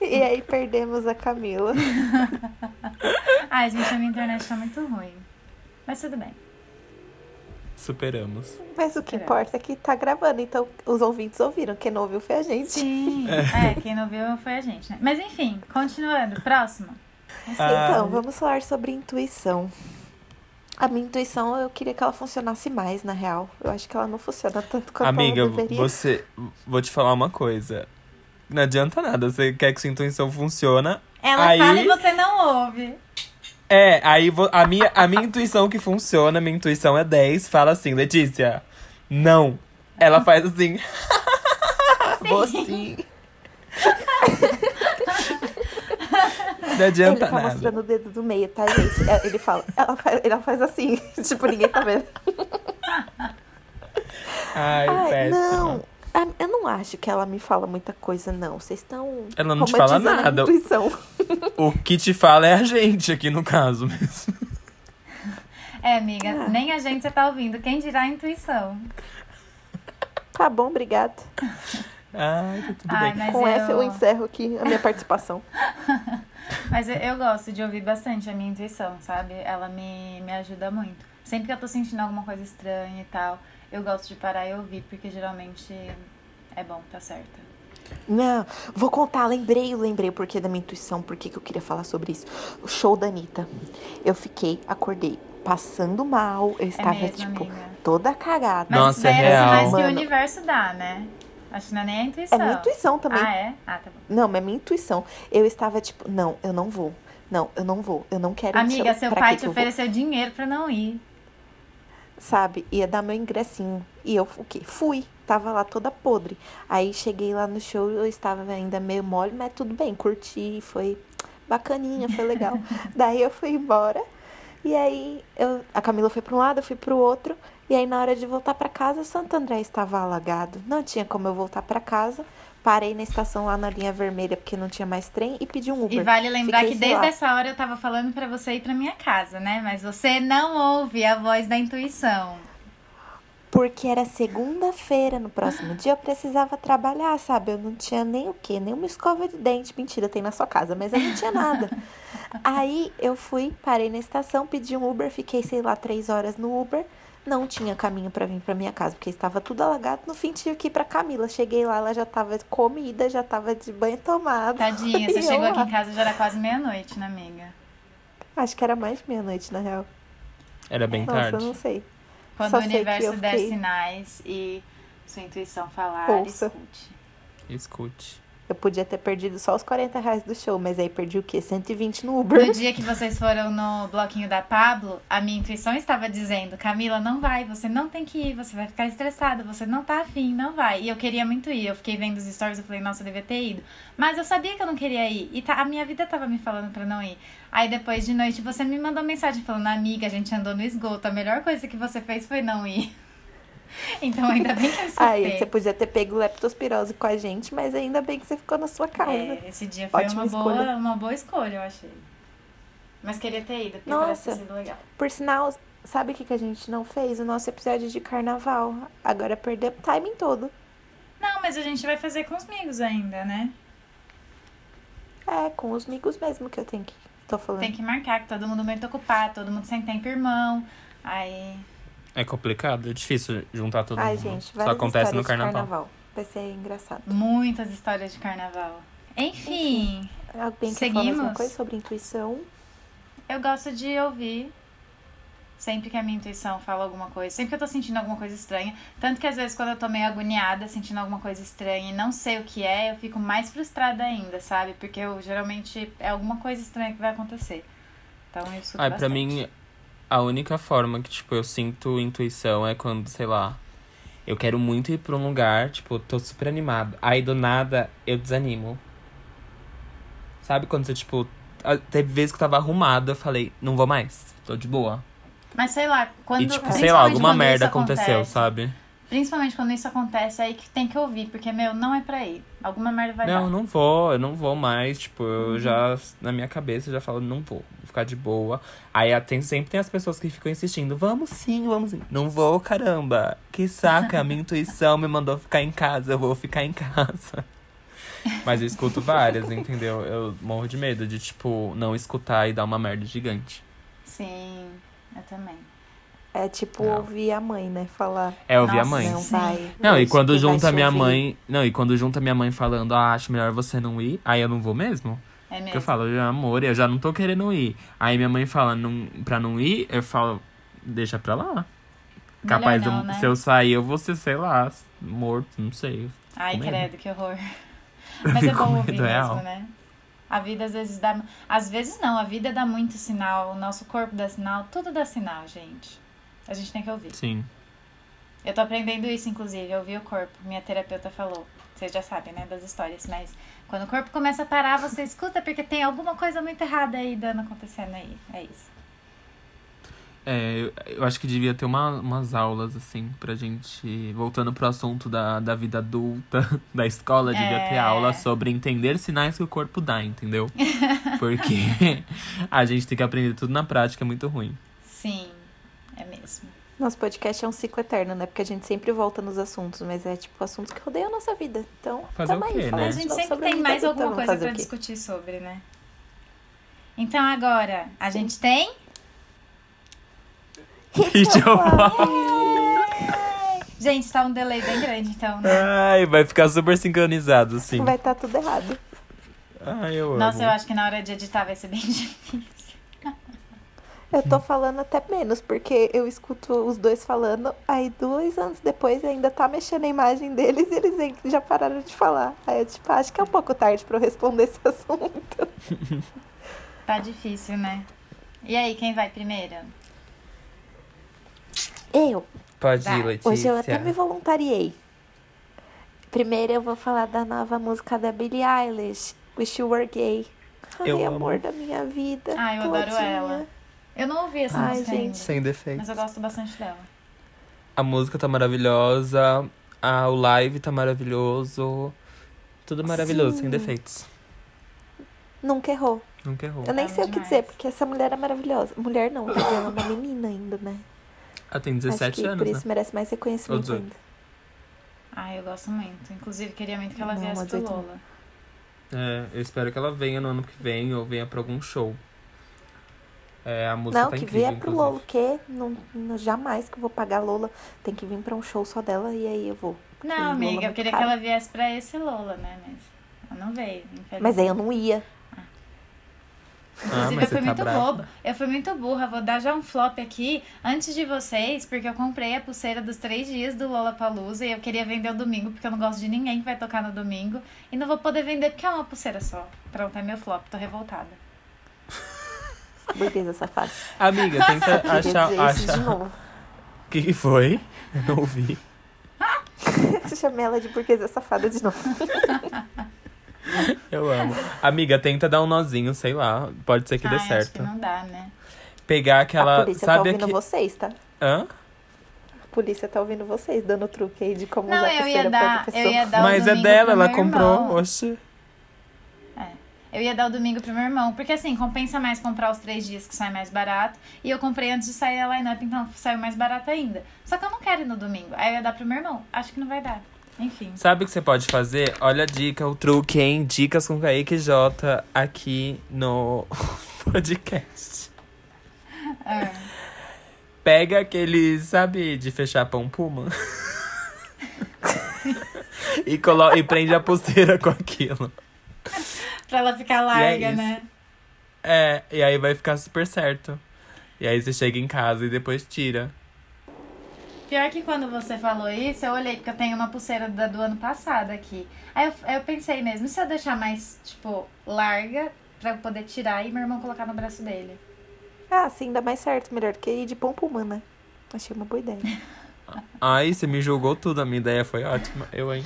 E aí perdemos a Camila. Ai, gente, a minha internet tá muito ruim. Mas tudo bem. Superamos. Mas o que importa é que tá gravando, então os ouvintes ouviram. Quem não ouviu foi a gente. Sim. É, quem não viu foi a gente, né? Mas enfim, continuando. Próximo. Ah. Então, vamos falar sobre intuição. A minha intuição, eu queria que ela funcionasse mais, na real. Eu acho que ela não funciona tanto quanto Amiga, ela deveria. você. Vou te falar uma coisa. Não adianta nada. Você quer que sua intuição funciona. Ela Aí- fala e você não ouve. É, aí a minha, a minha intuição que funciona, minha intuição é 10, fala assim, Letícia, não. Ela faz assim. Vou sim. Não Ele adianta tá nada. mostrando o dedo do meio, tá, gente? É, Ele fala, ela faz, ela faz assim, tipo, ninguém tá vendo. Ai, Ai, péssima. não. Ah, Eu não acho que ela me fala muita coisa, não. Vocês estão. Ela não te fala romantizando a nada. Intuição. O que te fala é a gente aqui no caso mesmo. É, amiga, Ah. nem a gente você tá ouvindo. Quem dirá a intuição? Tá bom, obrigada. Ai, tá tudo Ai, bem. Com eu... essa eu encerro aqui a minha participação. Mas eu, eu gosto de ouvir bastante a minha intuição, sabe? Ela me, me ajuda muito. Sempre que eu tô sentindo alguma coisa estranha e tal, eu gosto de parar e ouvir, porque geralmente é bom, tá certa. Não, vou contar, lembrei, lembrei o porquê da minha intuição, por que eu queria falar sobre isso. O show da Anitta. Eu fiquei, acordei passando mal, eu É estava, mesmo, tipo, amiga. toda cagada. Mas Nossa, é real. sinais que o universo dá, né? Acho que não é nem a É intuição. minha intuição também. Ah, é? Ah, tá bom. Não, mas é minha intuição. Eu estava tipo, não, eu não vou. Não, eu não vou. Eu não quero Amiga, seu Pra pai te que eu vou? ofereceu dinheiro pra não ir. Sabe? Ia dar meu ingressinho. E eu, o quê? Fui. Tava lá toda podre. Aí cheguei lá no show, eu estava ainda meio mole, mas tudo bem, curti, foi bacaninha, foi legal. Daí eu fui embora. E aí eu, a Camila foi para um lado, eu fui para o outro. E aí na hora de voltar para casa, Santo André estava alagado. Não tinha como eu voltar para casa. Parei na estação lá na linha vermelha porque não tinha mais trem e pedi um Uber. E vale lembrar Fiquei, que desde lá, essa hora eu tava falando pra você ir pra minha casa, né? Mas você não ouve a voz da intuição. Porque era segunda-feira, no próximo dia eu precisava trabalhar, sabe? Eu não tinha nem o quê? Nem uma escova de dente. Mentira, tem na sua casa, mas eu não tinha nada. Aí eu fui, parei na estação, pedi um Uber, fiquei, sei lá, três horas no Uber. Não tinha caminho pra vir pra minha casa, porque estava tudo alagado. No fim, tive que ir pra Camila. Cheguei lá, ela já tava comida, já tava de banho tomado. Tadinha, você chegou eu aqui lá. em casa já era quase meia-noite, né, amiga? Acho que era mais de meia-noite, na real. Era bem Nossa, eu tarde. não sei. Quando Só o universo der fiquei- sinais e sua intuição falar, Ouça. escute. Escute. Eu podia ter perdido só os 40 reais do show, mas aí perdi o quê? 120 no Uber. No dia que vocês foram no bloquinho da Pablo, a minha intuição estava dizendo: Camila, não vai, você não tem que ir, você vai ficar estressada, você não tá afim, não vai. E eu queria muito ir. Eu fiquei vendo os stories e falei: nossa, eu devia ter ido. Mas eu sabia que eu não queria ir. E tá, a minha vida tava me falando pra não ir. Aí depois de noite você me mandou mensagem falando: amiga, a gente andou no esgoto. A melhor coisa que você fez foi não ir. Então ainda bem que eu Aí, escutei. você podia ter pego leptospirose com a gente, mas ainda bem que você ficou na sua casa. É, esse dia foi Ótima uma boa, escolha. uma boa escolha, eu achei. Mas queria ter ido, porque Nossa. ter sido legal. Por sinal, sabe o que, que a gente não fez? O nosso episódio de carnaval. Agora perdeu o timing todo. Não, mas a gente vai fazer com os amigos ainda, né? É, com os amigos mesmo que eu tenho que. Tô falando. Tem que marcar, que todo mundo muito ocupado, todo mundo sem tempo irmão. Aí. É complicado, é difícil juntar todo Ai, mundo. gente, Só acontece no de carnaval. Vai ser engraçado. Muitas histórias de carnaval. Enfim, Alguém quer falar alguma Seguimos? coisa sobre intuição? eu gosto de ouvir. Sempre que a minha intuição fala alguma coisa. Sempre que eu tô sentindo alguma coisa estranha. Tanto que às vezes quando eu tô meio agoniada, sentindo alguma coisa estranha e não sei o que é, eu fico mais frustrada ainda, sabe? Porque eu geralmente é alguma coisa estranha que vai acontecer. Então eu escuto Ai, pra bastante. mim, a única forma que, tipo, eu sinto intuição é quando, sei lá, eu quero muito ir pra um lugar, tipo, tô super animado. Aí do nada eu desanimo. Sabe quando você, tipo, teve vezes que eu tava arrumada, eu falei, não vou mais, tô de boa. Mas sei lá, quando. e, tipo, sei principalmente lá, alguma merda aconteceu, acontece, sabe? Principalmente quando isso acontece, é aí que tem que ouvir, porque, meu, não é pra ir. Alguma merda vai Não, dar. Uhum. não vou, eu não vou mais. Tipo, eu já, na minha cabeça, eu já falo, não vou, vou ficar de boa. Aí tem, sempre tem as pessoas que ficam insistindo, vamos sim, vamos sim. Não vou, caramba. Que saca, a minha intuição me mandou ficar em casa, eu vou ficar em casa. Mas eu escuto várias, entendeu? Eu morro de medo de, tipo, não escutar e dar uma merda gigante. Sim, eu também. É tipo Não. ouvir a mãe, né? Falar. É ouvir a mãe. Não vai. Não, e quando junta minha ouvir. mãe. Não, e quando junta a minha mãe falando, ah, acho melhor você não ir, aí eu não vou mesmo. É mesmo. Porque eu falo, amor, eu já não tô querendo ir. Aí minha mãe fala, não, pra não ir, eu falo, deixa pra lá. Capaz, Melhor não, eu- né? se eu sair, eu vou ser, sei lá, morto, não sei. Ai, medo. credo, que horror. Eu Mas é bom ouvir mesmo, real. né? A vida às vezes dá. Às vezes não, a vida dá muito sinal, o nosso corpo dá sinal, tudo dá sinal, gente. A gente tem que ouvir. Sim. Eu tô aprendendo isso, inclusive, eu ouvi o corpo. Minha terapeuta falou. Vocês já sabem, né, das histórias, mas quando o corpo começa a parar, você escuta porque tem alguma coisa muito errada aí dando acontecendo aí. É isso. É, eu, eu acho que devia ter uma, umas aulas, assim, pra gente. Voltando pro assunto da, da vida adulta, da escola, devia ter É. aula sobre entender sinais que o corpo dá, entendeu? Porque a gente tem que aprender tudo na prática, é muito ruim. Sim, é mesmo. Nosso podcast é um ciclo eterno, né? Porque a gente sempre volta nos assuntos, mas é tipo assuntos que rodeiam a nossa vida. Então, Fazer tamo o aí, quê, falando né? A gente sempre tem mais adulta, alguma coisa quê? discutir sobre, né? Então agora, a gente tem. Falar. Gente, tá um delay bem grande, então, né? Ai, vai ficar super sincronizado, sim. Vai estar tudo errado. Ai, eu Nossa, amo. eu acho que na hora de editar vai ser bem difícil. Eu tô falando até menos, porque eu escuto os dois falando, aí dois anos depois ainda tá mexendo a imagem deles e eles já pararam de falar. Aí eu, tipo, acho que é um pouco tarde pra eu responder esse assunto. Tá difícil, né? E aí, quem vai primeiro? Eu, Pode ir, Letícia. hoje eu até me voluntariei. Primeiro eu vou falar da nova música da Billie Eilish, Wish You Were Gay. Ai, Eu amo. amor da minha vida. Ah, eu adoro todinha. ela. Eu não ouvi essa Ai, música gente. ainda, Sem defeitos. mas eu gosto bastante dela. A música tá maravilhosa, a, o live tá maravilhoso. Tudo maravilhoso, Sim. sem defeitos. Nunca errou. Nunca errou. Eu nem Amo sei o que demais. dizer, porque essa mulher é maravilhosa. Mulher não, porque ela é uma menina ainda, né? Ela tem Acho 17 que anos, por né? isso merece mais reconhecimento 18. ainda. Ah, eu gosto muito. Inclusive, queria muito que ela Não, viesse pro 18 não. Lola. É, eu espero que ela venha no ano que vem ou venha pra algum show. É, a música Não, tá que incrível, venha pro inclusive. Lola, o quê? Não, não- jamais que eu vou pagar Lola. Tem que vir pra um show só dela e aí eu vou. Não, Lola amiga, eu muito queria caro. que ela viesse pra esse Lola, né? Mas ela não veio, infelizmente. Mas aí eu não ia. Ah, Inclusive, mas eu fui tá muito brava. boba. Eu fui muito burra. Vou dar já um flop aqui antes de vocês, porque eu comprei a pulseira dos três dias do Lollapalooza e eu queria vender o domingo, porque eu não gosto de ninguém que vai tocar no domingo. E não vou poder vender porque é uma pulseira só. Pronto, é meu flop. Tô revoltada. Burguesa safada. Amiga, tenta achar. dizer isso de novo. O que, que foi? Eu não ouvi. Chamei ela de burguesa safada de novo. Eu amo. Amiga, tenta dar um nozinho, sei lá. Pode ser que dê Ai, acho que certo. não dá, né? Pegar a aquela. polícia tá Sabe ouvindo aqui. vocês, tá? Hã? A polícia tá ouvindo vocês, dando truque aí de como Não, usar eu ia pra dar, outra eu pessoa. ia dar Mas é dela, ela comprou. Oxe. Eu ia dar o domingo pro meu irmão, porque assim, compensa mais comprar os três dias que sai mais barato. E eu comprei antes de sair a line-up, então saiu mais barato ainda. Só que eu não quero ir no domingo. Aí eu ia dar pro meu irmão. Acho que não vai dar. Enfim. Sabe o que você pode fazer? Olha a dica, o truque, hein? Dicas com Kaique J aqui no podcast. Ah, Pega aquele, sabe, de fechar pão puma? e, colo e prende a pulseira com aquilo. Pra ela ficar larga, isso. né? É, e aí vai ficar super certo. E aí você chega em casa e depois tira. Pior que quando você falou isso, eu olhei, porque eu tenho uma pulseira da, do ano passado aqui. Aí eu, aí eu pensei mesmo, se eu deixar mais, tipo, larga, pra eu poder tirar e meu irmão colocar no braço dele? Ah, sim, dá mais certo. Melhor do que ir de pompuma, né? Achei uma boa ideia. Ai, você me julgou tudo, a minha ideia foi ótima. Eu, hein?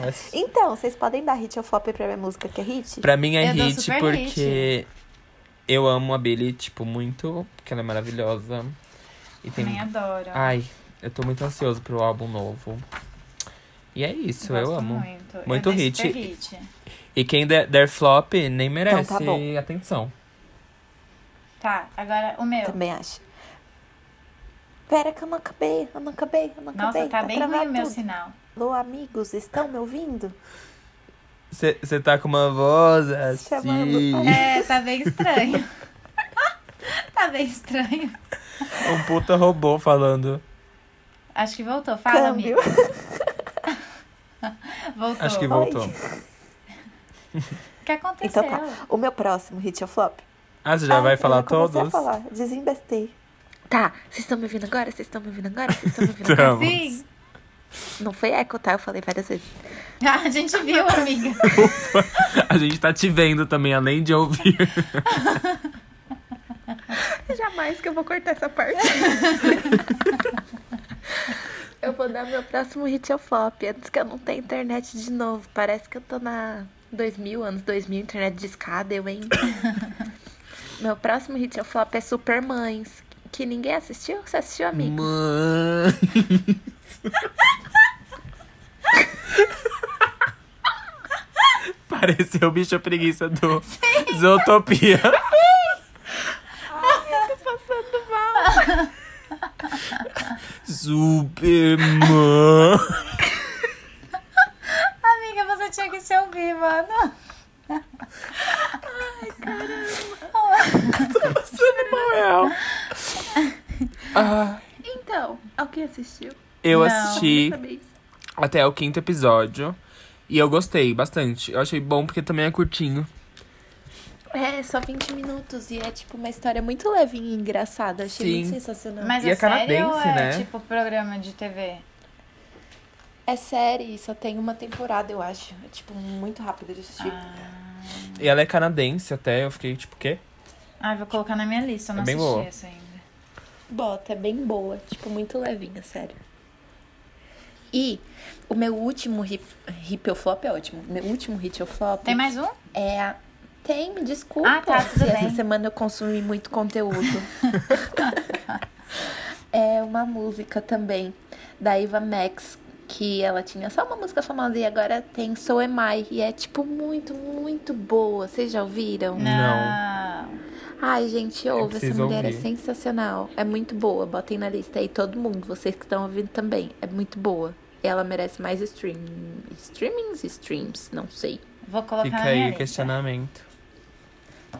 Mas Então, vocês podem dar hit ou flop pra minha música que é hit? Pra mim é Eu dou hit super porque eu amo a Billie, tipo, muito, porque ela é maravilhosa. E tem. Também adoro. Ai, eu tô muito ansioso pro álbum novo. E é isso, eu Gosto amo. Muito, Eu Muito dei hit. super hit. E quem der, der flop nem merece tá bom. atenção. Tá, agora o meu. Também acho. Pera que eu não acabei, eu não acabei, eu não acabei. Nossa, tá bem gravado ruim o meu sinal. Alô, amigos, estão me ouvindo? Você tá com uma voz assim. Chamando. É, tá bem estranho. tá bem estranho. Um puta robô falando. Acho que voltou. Fala, Câmbio. amigo. Voltou. Acho que voltou. O que aconteceu? Então tá. O meu próximo hit ou flop? Ah, você já Ah, vai eu falar todos? a falar, desembestei. Tá, vocês estão me ouvindo agora? Vocês estão me ouvindo agora? Vocês estão me ouvindo agora? Sim. Não foi eco, tá? Eu falei várias vezes. Ah, a gente viu, amiga. A gente tá te vendo também, além de ouvir. Jamais que eu vou cortar essa parte. eu vou dar meu próximo hit ou flop. Antes que eu não tenha internet de novo. Parece que eu tô na 2000, anos 2000, internet de escada, eu, hein? meu próximo hit ou flop é Supermães. Que ninguém assistiu? Você assistiu, amigo? Mãe. Pareceu o bicho preguiça do Zootopia. Tô passando mal. Superman. Amiga, você tinha que se ouvir, mano. Noel. Ah, Então, alguém assistiu? eu Não. assisti Saber isso. Até o quinto episódio. E eu gostei bastante. Eu achei bom porque também é curtinho. É, só 20 minutos. E é tipo uma história muito levinha e engraçada. Achei Sim. muito sensacional. Mas E é é canadense, é né? tipo programa de TV? É série, só tem uma temporada, eu acho. É tipo muito rápido de assistir. E ela é canadense até. Eu fiquei tipo, o quê? Ah, vou colocar na minha lista, eu não É bem assisti boa. essa ainda. Bota, é bem boa. Tipo, muito levinha, sério. E o meu último hip, flop é ótimo. Meu último hit ou flop Tem mais um? é a. Tem, me desculpa. Ah, tá, tudo se essa bem. semana eu consumi muito conteúdo. é uma música também da Eva Max, que ela tinha só uma música famosa e agora tem So Am I. E é, tipo, muito, muito boa. Vocês já ouviram? Não. Ai, gente, ouve. Essa mulher é ouvir. sensacional. É muito boa. Botem na lista aí todo mundo. Vocês que estão ouvindo também. É muito boa. E ela merece mais stream... streamings? Streams? Não sei. Vou colocar Fica aí o questionamento.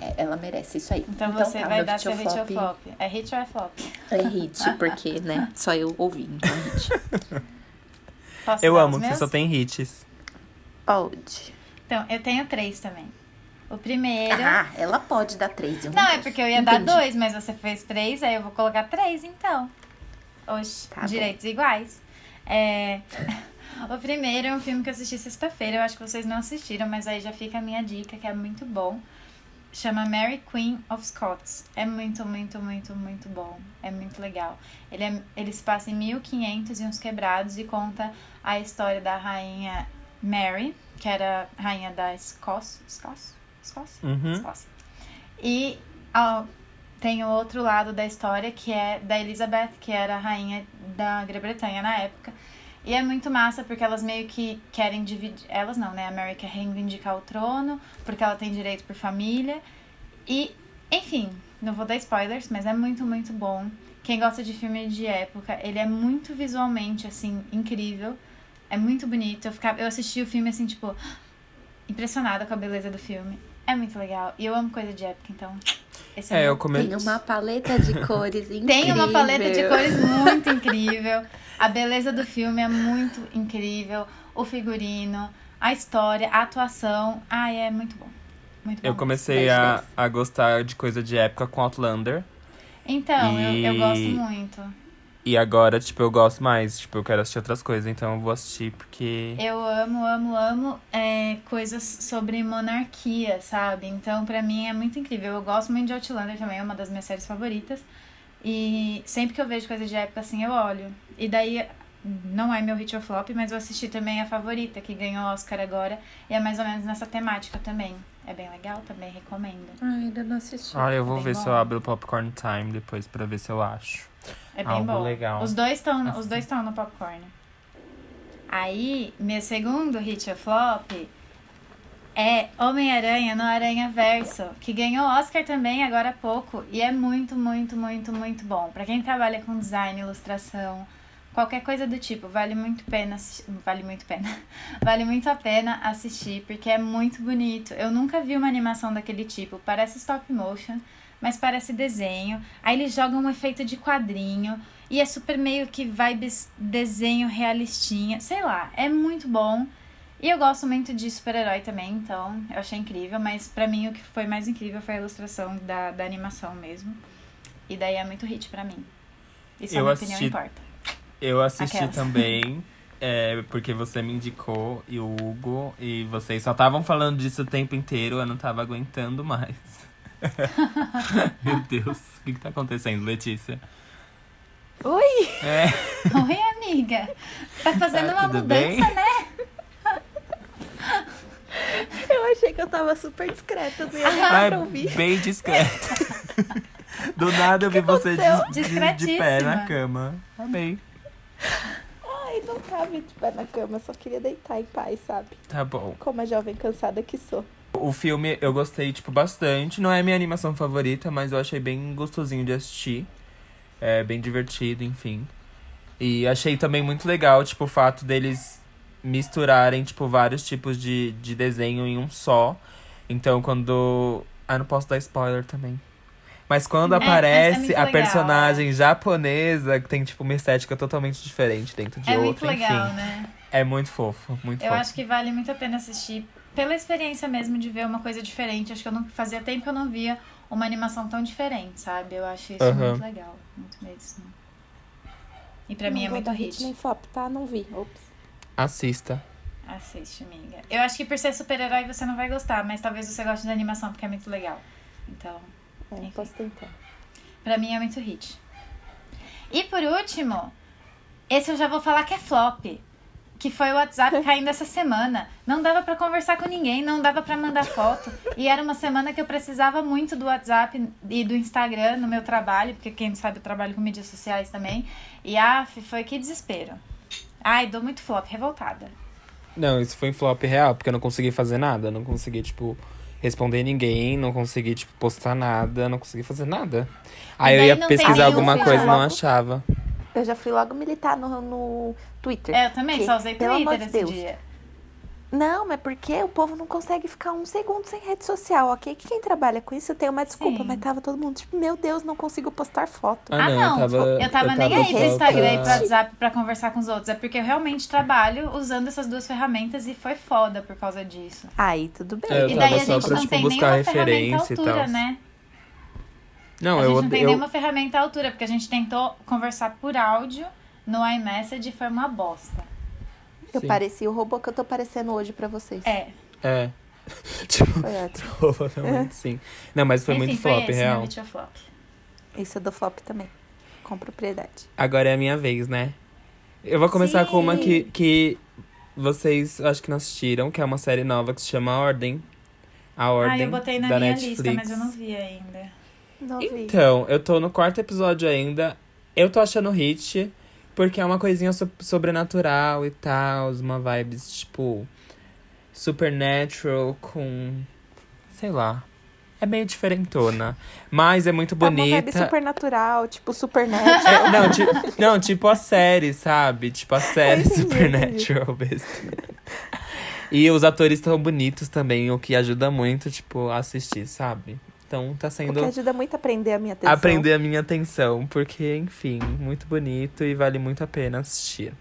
É, ela merece isso aí. Então, você tá, vai dar seu hit ou flop. É hit ou é flop? É hit, porque, né? Só eu ouvi, então é hit. Posso Eu amo você só tem hits. Pode. Então, eu tenho três também. O primeiro. Ah, ela pode dar três. Não, é porque eu ia Entendi. dar dois, mas você fez três, aí eu vou colocar três, então. Oxe, Tá bom. direitos iguais. É. O primeiro é um filme que eu assisti sexta-feira, eu acho que vocês não assistiram, mas aí já fica a minha dica, que é muito bom. Chama Mary Queen of Scots. É muito, muito, muito, muito bom. É muito legal. Ele, é, ele se passa em 1500 e uns quebrados e conta a história da rainha Mary, que era rainha da Escócia. Escócia? Escócia? Uhum. E ó, tem o outro lado da história, que é da Elizabeth, que era a rainha da Grã-Bretanha na época. E é muito massa porque elas meio que querem dividir. Elas não, né? A Mary quer reivindicar o trono, porque ela tem direito por família. E, enfim, não vou dar spoilers, mas é muito, muito bom. Quem gosta de filme de época, ele é muito visualmente, assim, incrível. É muito bonito. Eu, ficava, eu assisti o filme, assim, tipo, impressionada com a beleza do filme. É muito legal. E eu amo coisa de época, então. Esse É, meu eu come... Tem uma paleta de cores incrível. tem uma paleta de cores muito incrível. A beleza do filme é muito incrível. O figurino, a história, a atuação. Ai, é muito bom. Muito bom. Eu comecei a, a gostar de coisa de época com Outlander. Então, eu, eu E- gosto muito. E agora, tipo, eu gosto mais. Tipo, eu quero assistir outras coisas, então eu vou assistir porque. Eu amo, amo, amo é, coisas sobre monarquia, sabe? Então, pra mim é muito incrível. Eu gosto muito de Outlander também, é uma das minhas séries favoritas. E sempre que eu vejo coisa de época assim, eu olho. E daí, não é meu hit or flop, mas eu assisti também a favorita, que ganhou Oscar agora. E é mais ou menos nessa temática também. É bem legal, também recomendo. Ai, ainda não assisti. Ah, eu vou Bem ver bom. se eu abro o Popcorn Time depois pra ver se eu acho. É bem Algo bom. legal. Os dois estão os Assim. dois estão no popcorn. Aí, meu segundo hit or flop é Homem-Aranha no Aranha Verso, que ganhou Oscar também agora há pouco e é muito, muito, muito, muito bom. Pra quem trabalha com design, ilustração, qualquer coisa do tipo, vale muito pena, vale muito pena. vale muito a pena assistir porque é muito bonito. Eu nunca vi uma animação daquele tipo, parece stop motion, mas parece desenho. Aí eles jogam um efeito de quadrinho e é super meio que vibes desenho realistinha, sei lá, é muito bom. E eu gosto muito de super-herói também, então eu achei incrível, mas pra mim o que foi mais incrível foi a ilustração da, da animação mesmo. E daí é muito hit pra mim. Isso Eu a minha assisti- opinião importa. Eu assisti Aquelas. também, é, porque você me indicou e o Hugo, e vocês só estavam falando disso o tempo inteiro, eu não tava aguentando mais. Meu Deus, o que, que tá acontecendo, Letícia? Oi! É, Oi, amiga! Tá fazendo Tá uma mudança, bem? né? Eu achei que eu tava super discreta, não ia ai, pra ouvir. bem discreta. Do nada eu vi você de, de, de pé na cama. Amei. Ai, não tava de pé na cama, só queria deitar em paz, sabe? Tá bom. Como a jovem cansada que sou. O filme eu gostei, tipo, bastante. Não é minha animação favorita, mas eu achei bem gostosinho de assistir. É bem divertido, enfim. E achei também muito legal, tipo, o fato deles misturarem, tipo, vários tipos de, de desenho em um só. Então, quando. Ah, não posso dar spoiler também. Mas quando É, é aparece muito a legal, personagem japonesa, que tem, tipo, uma estética totalmente diferente dentro de É outra, muito legal, enfim. né? É muito fofo, muito Eu fofo. acho que vale muito a pena assistir pela experiência mesmo de ver uma coisa diferente. Acho que eu não fazia tempo que eu não via uma animação tão diferente, sabe? Eu acho isso Aham. muito legal, muito mesmo. E pra mim não é vou muito hit. nem flop, tá? Não vi. Ops. Assista. Assiste, amiga. Eu acho que por ser super-herói você não vai gostar, mas talvez você goste da animação porque é muito legal. Então, É, Enfim. posso tentar. pra mim é muito hit. E por último, esse eu já vou falar que é flop. Que foi o WhatsApp caindo essa semana. Não dava pra conversar com ninguém, não dava pra mandar foto. E era uma semana que eu precisava muito do WhatsApp e do Instagram no meu trabalho, porque quem sabe eu trabalho com mídias sociais também. E af, foi que desespero. Ai, dou muito flop, revoltada. Não, isso foi um flop real, porque eu não consegui fazer nada. Não consegui, tipo, responder ninguém, não consegui, tipo, postar nada, não consegui fazer nada. Aí eu ia pesquisar alguma coisa e não achava. Eu já fui logo militar no, no Twitter. É, eu também Que, só usei Twitter esse Deus. dia. Não, mas porque o povo não consegue ficar um segundo sem rede social, ok? Que quem trabalha com isso tem uma desculpa, Sim. mas tava todo mundo tipo, meu Deus, não consigo postar foto. Ah, Ah, não, não, eu tava, eu tava nem aí pro Instagram e pra- pro WhatsApp pra conversar com os outros. É porque eu realmente trabalho usando essas duas ferramentas e foi foda por causa disso. Aí, tudo bem. É, eu e daí a gente pra, não tipo, tem buscar nenhuma ferramenta à referência altura, né? Não, a eu gente não odeio. tem eu- nenhuma ferramenta à altura, porque a gente tentou conversar por áudio no iMessage e foi uma bosta. Eu Sim. pareci o robô que eu tô parecendo hoje pra vocês. É. É. tipo, provavelmente sim. Não, mas foi Enfim, muito foi flop, esse, real. Meu Little flop. Isso é do flop também. Com propriedade. Agora é a minha vez, né? Eu vou começar com uma que, que vocês acho que não assistiram, que é uma série nova que se chama Ordem. A Ordem Ah, eu botei na da minha Netflix. lista, mas eu não vi ainda. Não vi. Então, eu tô no quarto episódio ainda. Eu tô achando hit, porque é uma coisinha so- sobrenatural e tal, uma vibes, tipo, supernatural com. sei lá. É meio diferentona. Mas é muito Tá uma vibe bonita. supernatural, tipo Supernatural. É, não, ti- não, tipo a série, sabe? Tipo a série entendi, Supernatural besta. E os atores estão bonitos também, o que ajuda muito, tipo, a assistir, sabe? Então tá O que sendo ajuda muito a prender a minha atenção. aprender a minha atenção, porque, enfim, muito bonito e vale muito a pena assistir.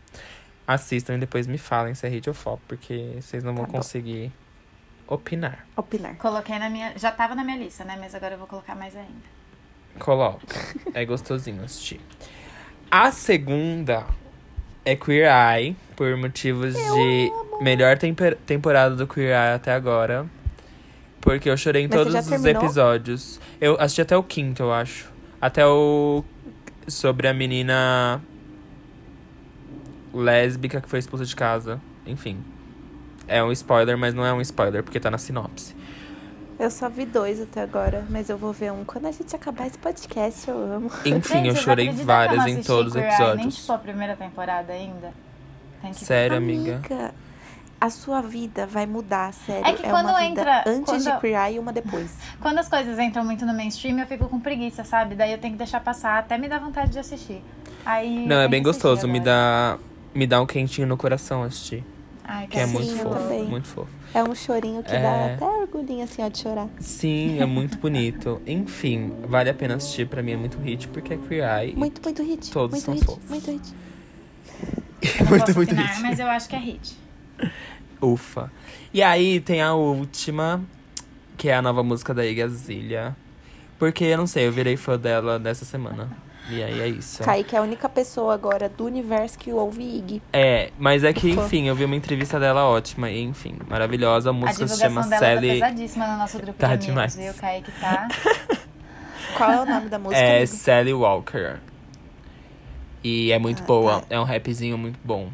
Assistam e depois me falem se é hit ou flop, porque vocês não vão Tá conseguir opinar. Opinar. Coloquei na minha. Já tava na minha lista, né? Mas agora eu vou colocar mais ainda. Coloca. É gostosinho assistir. A segunda é Queer Eye, por motivos de melhor temper- temporada do Queer Eye até agora. Porque eu chorei em Mas todos os terminou? episódios. Eu assisti até o quinto, eu acho. Até o. Sobre a menina. lésbica que foi expulsa de casa. Enfim. É um spoiler, mas não é um spoiler, porque tá na sinopse. Eu só vi dois até agora, mas eu vou ver um quando a gente acabar esse podcast, eu amo. Enfim, Gente, eu chorei várias em todos os Eye, Nem episódios. tipo a primeira temporada ainda. Tem que Sério, amiga? A sua vida vai mudar, sério. É que quando uma vida entra- antes quando- de Eye e uma depois. Quando as coisas entram muito no mainstream, eu fico com preguiça, sabe? Daí eu tenho que deixar passar até me dar vontade de assistir. Aí Não, é bem que gostoso. Me dá, me dá um quentinho no coração assistir. Ai, Que é quero muito fofo. também. Muito fofo. É um chorinho que É. dá até orgulhinho assim, ó, de chorar. Sim, é muito bonito. Enfim, vale a pena assistir. Pra mim é muito hit, porque é Queer Eye. Muito, muito hit. Todos muito são hit, fofos. muito hit. Muito, muito opinar, hit. mas eu acho que é hit. Ufa. E aí tem a última, que é a nova música da Igazilha. Porque, eu não sei, eu virei fã dela dessa semana. E aí é isso. Kaique é a única pessoa agora do universo que ouve Ig. É, mas é que, Ufa. enfim, eu vi uma entrevista dela ótima. E, enfim, maravilhosa. A A música se chama divulgação dela Sally. tá pesadíssima no nosso grupo Tá de amigos, demais. viu? O Kaique tá... Qual é o nome da música? É amigo? Sally Walker. E é muito Ah, boa. tá. É um rapzinho muito bom.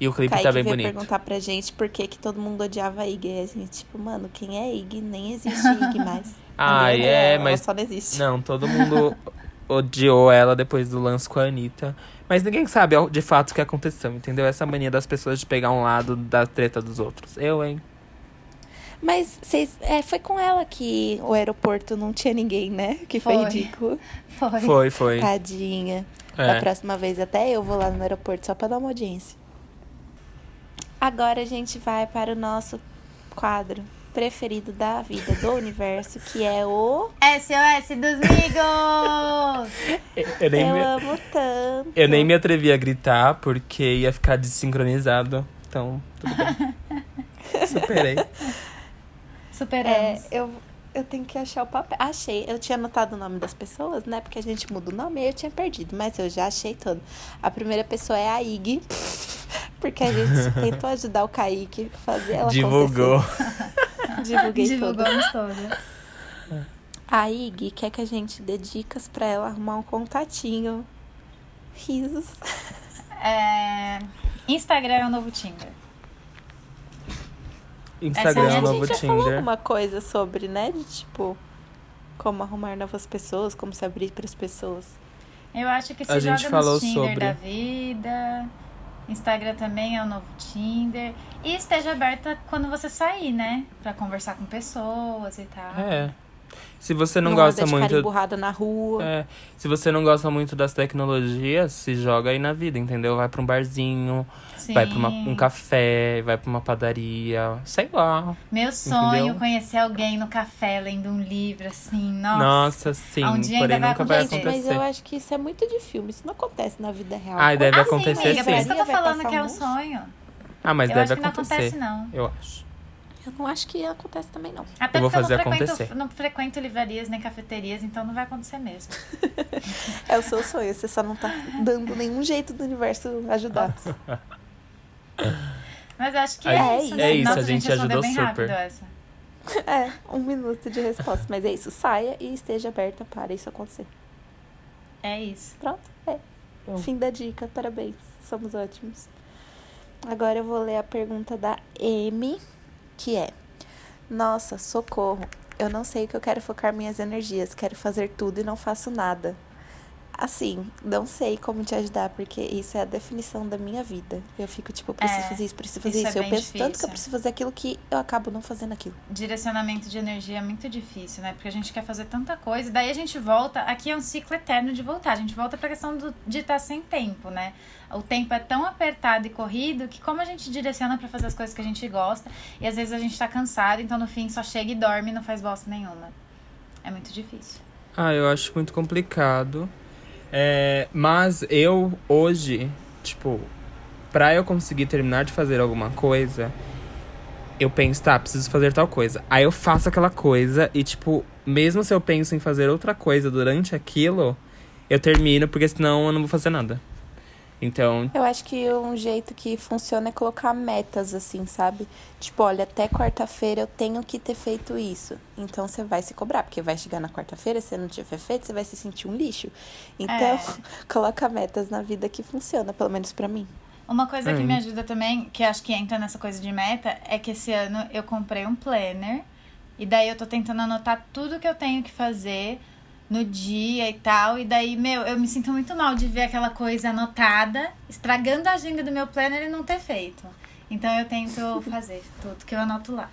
E o clipe Kaique tá bem veio bonito. perguntar pra gente por que, que todo mundo odiava a Ig. E a gente, tipo, mano, quem é Ig? Nem existe Ig mais. Ah, é, ela, mas. Ela só não existe. Não, todo mundo odiou ela depois do lance com a Anitta. Mas ninguém sabe de fato o que aconteceu, entendeu? Essa mania das pessoas de pegar um lado da treta dos outros. Eu, hein? Mas vocês, é, foi com ela que o aeroporto não tinha ninguém, né? Que foi, Foi. ridículo. Foi. Foi, foi. Tadinha. Da É. próxima vez até eu vou lá no aeroporto só pra dar uma audiência. Agora a gente vai para o nosso quadro preferido da vida, do universo, que é o SOS dos Migos! Eu nem, Eu me, amo tanto. eu nem me atrevi a gritar porque ia ficar desincronizado. Então, tudo bem. Superei. Superamos. É, eu, eu tenho que achar o papel. Achei. Eu tinha anotado o nome das pessoas, né? Porque a gente muda o nome e eu tinha perdido. Mas eu já achei todo. A primeira pessoa é a Ig. Porque a gente tentou ajudar o Kaique a fazer ela Divulgou. acontecer. Divulguei tudo. Divulgamos toda. A Ig quer que a gente dê dicas pra ela arrumar um contatinho. Risos. É... Instagram é o novo Tinder. Instagram é é o a novo a gente já falou Tinder. alguma coisa sobre, né? De tipo, como arrumar novas pessoas, como se abrir pras pessoas. Eu acho que se A joga gente falou nos Tinder sobre. da vida. Instagram também é o novo Tinder. E esteja aberta quando você sair, né? Pra conversar com pessoas e tal. É. Se você não, Não gosta de cara muito. emburrada na rua. É, se você não gosta muito das tecnologias, se joga aí na vida, entendeu? Vai pra um barzinho, Sim. vai pra uma- um café, vai pra uma padaria, sei lá. Meu sonho Entendeu? conhecer alguém no café lendo um livro, assim, nossa. Nossa, sim, um dia porém ainda vai nunca vai acontecer. Gente, mas acontecer. eu acho que isso é muito de filme. Isso não acontece na vida real. Ai, deve ah, acontecer sim, amiga, por sim. isso que eu tô falando que é um sonho. Ah, mas eu deve acho que não acontecer. acontece, não. Eu acho. Eu não acho que acontece também, não. Até Eu vou porque fazer eu não frequento, acontecer. não frequento livrarias nem cafeterias, então não vai acontecer mesmo. É o seu sonho, você só não tá dando nenhum jeito do universo ajudar. Mas acho que É é, isso, isso. é né? isso, Nossa, a gente respondeu ajudou bem super. rápido essa. É, um minuto de resposta. Mas é isso, saia e esteja aberta para isso acontecer. É isso. Pronto, é. Bom. Fim da dica, parabéns. Somos ótimos. Agora eu vou ler a pergunta da M, que é: Nossa, socorro. Eu não sei o que eu quero focar minhas energias. Quero fazer tudo e não faço nada. Assim, não sei como te ajudar, porque isso é a definição da minha vida. Eu fico tipo, eu preciso É, fazer isso, preciso fazer isso isso. é eu penso tanto que eu difícil. preciso fazer aquilo que eu acabo não fazendo aquilo. Direcionamento de energia é muito difícil, né? Porque a gente quer fazer tanta coisa, e daí a gente volta. Aqui é um ciclo eterno de voltar. A gente volta pra questão do, de estar sem tempo, né? O tempo é tão apertado e corrido que, como a gente direciona pra fazer as coisas que a gente gosta, e às vezes a gente tá cansado, então no fim só chega e dorme e não faz bosta nenhuma. É muito difícil. Ah, eu acho muito complicado. É, mas eu, hoje, tipo, pra eu conseguir terminar de fazer alguma coisa, eu penso, tá, preciso fazer tal coisa. Aí eu faço aquela coisa e, tipo, mesmo se eu penso em fazer outra coisa durante aquilo, eu termino, porque senão eu não vou fazer nada. Então, Eu acho que um jeito que funciona é colocar metas, assim, sabe? Tipo, olha, até quarta-feira eu tenho que ter feito isso. Então você vai se cobrar, porque vai chegar na quarta-feira, se você não tiver feito, você vai se sentir um lixo. Então, É. coloca metas na vida que funciona, pelo menos pra mim. Uma coisa que Hum. me ajuda também, que acho que entra nessa coisa de meta, é que esse ano eu comprei um planner. E daí eu tô tentando anotar tudo que eu tenho que fazer no dia e tal. E daí, meu, eu me sinto muito mal de ver aquela coisa anotada, estragando a agenda do meu planner e não ter feito. Então eu tento fazer tudo que eu anoto lá.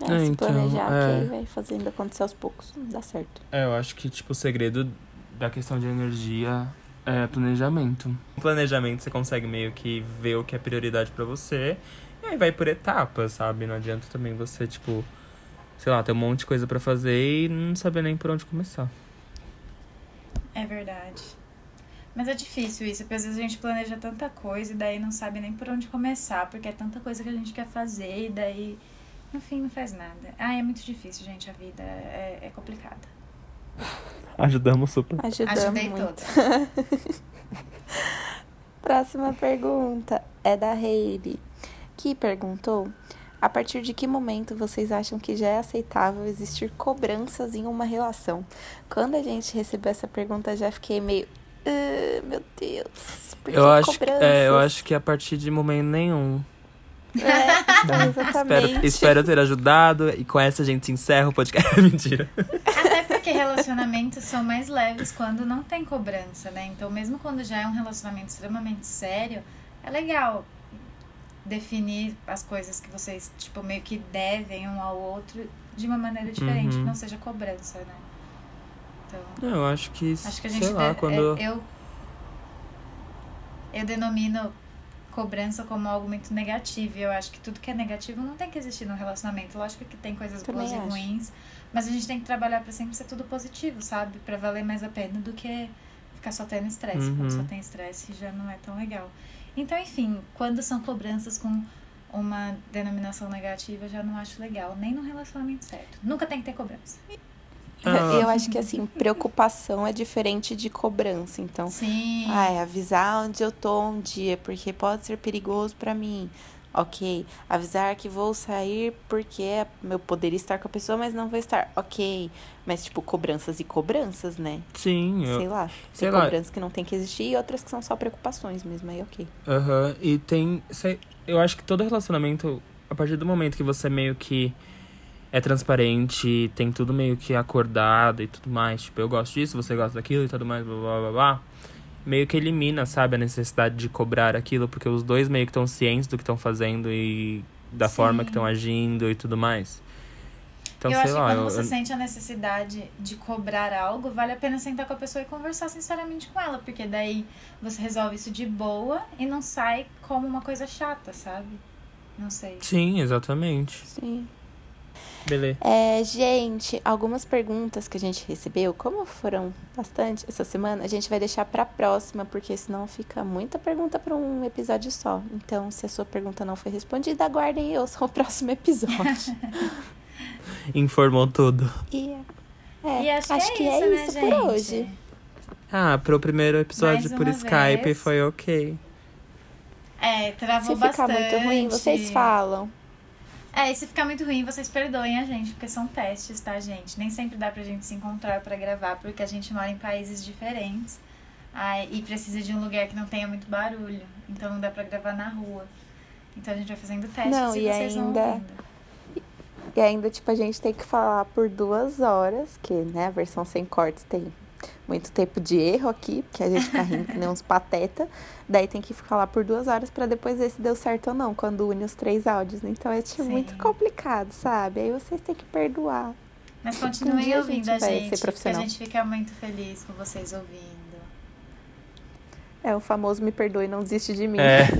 É, É, se então, planejar, é. ok, vai fazendo acontecer aos poucos, dá certo. é, eu acho que, tipo, o segredo da questão de energia é planejamento. Com planejamento você consegue meio que ver o que é prioridade pra você e aí vai por etapas, sabe? Não adianta também você, tipo, sei lá, ter um monte de coisa pra fazer e não saber nem por onde começar. É verdade. Mas é difícil isso, porque às vezes a gente planeja tanta coisa e daí não sabe nem por onde começar, porque é tanta coisa que a gente quer fazer e daí, no fim, não faz nada. Ah, é muito difícil, gente, a vida é, é complicada. Ajudamos super. Ajudamos Ajudei muito. todos. Próxima pergunta é da Hayley, que perguntou: a partir de que momento vocês acham que já é aceitável existir cobranças em uma relação? Quando a gente recebeu essa pergunta, eu já fiquei meio. "Ah, meu Deus, por que Eu acho, cobranças? é, eu acho que a partir de momento nenhum. É, então, exatamente. Espero, espero ter ajudado e com essa a gente encerra o podcast. Mentira. Até porque relacionamentos são mais leves quando não tem cobrança, né? Então, mesmo quando já é um relacionamento extremamente sério, é legal definir as coisas que vocês, tipo, meio que devem um ao outro de uma maneira diferente, Uhum. que não seja cobrança, né? Então, Eu acho que, acho que a gente sei lá, deve- quando... é, eu eu denomino cobrança como algo muito negativo. E eu acho que tudo que é negativo não tem que existir no relacionamento. Lógico que tem coisas Também boas e acho. ruins, mas a gente tem que trabalhar pra sempre ser tudo positivo, sabe? Pra valer mais a pena do que ficar só tendo estresse. Uhum. Quando só tem estresse já não é tão legal. Então, enfim, quando são cobranças com uma denominação negativa, eu já não acho legal, nem no relacionamento certo. Nunca tem que ter cobrança. Ah. Eu acho que assim, preocupação é diferente de cobrança. Então, Sim. Ah, é avisar onde eu tô um dia, porque pode ser perigoso pra mim. Ok. Avisar que vou sair porque eu poderia estar com a pessoa, mas não vou estar. Ok. Mas, tipo, cobranças e cobranças, né? Sim, eu... Sei lá. sei Tem lá. cobranças que não tem que existir e outras que são só preocupações mesmo. Aí, ok. Aham, e tem. sei- eu acho que todo relacionamento, a partir do momento que você meio que é transparente, tem tudo meio que acordado e tudo mais, tipo, eu gosto disso, você gosta daquilo e tudo mais, blá blá blá blá. Meio que elimina, sabe, a necessidade de cobrar aquilo, porque os dois meio que estão cientes do que estão fazendo e da Sim. forma que estão agindo e tudo mais. Então, eu sei acho lá. que quando eu- você eu- sente a necessidade de cobrar algo, vale a pena sentar com a pessoa e conversar sinceramente com ela, porque daí você resolve isso de boa e não sai como uma coisa chata, sabe? Não sei. Sim, exatamente. Sim. Beleza. É, gente, algumas perguntas que a gente recebeu, como foram bastante essa semana, a gente vai deixar pra próxima, porque senão fica muita pergunta pra um episódio só. Então, se a sua pergunta não foi respondida, aguardem e ouçam o próximo episódio. Informou tudo. e é, e acho, que é isso, né, isso gente? por hoje. Ah, pro primeiro episódio por uma Skype vez. foi ok. É, travou Se ficar bastante. muito ruim, vocês falam. É, e se ficar muito ruim, vocês perdoem a gente, porque são testes, tá, gente? Nem sempre dá pra gente se encontrar pra gravar, porque a gente mora em países diferentes. Ai, e precisa de um lugar que não tenha muito barulho. Então não dá pra gravar na rua. Então a gente vai fazendo testes Não, e, e vocês vão ainda- ouvindo. E ainda, tipo, a gente tem que falar por duas horas, que, né, a versão sem cortes tem muito tempo de erro aqui, porque a gente fica rindo que nem uns pateta. Daí tem que falar por duas horas pra depois ver se deu certo ou não, quando une os três áudios. Então é, tipo, muito complicado, sabe? Aí vocês têm que perdoar. Mas Um continuem a ouvindo gente a vai ser gente, porque a gente fica muito feliz com vocês ouvindo. É o famoso me perdoe, não desiste de mim. É.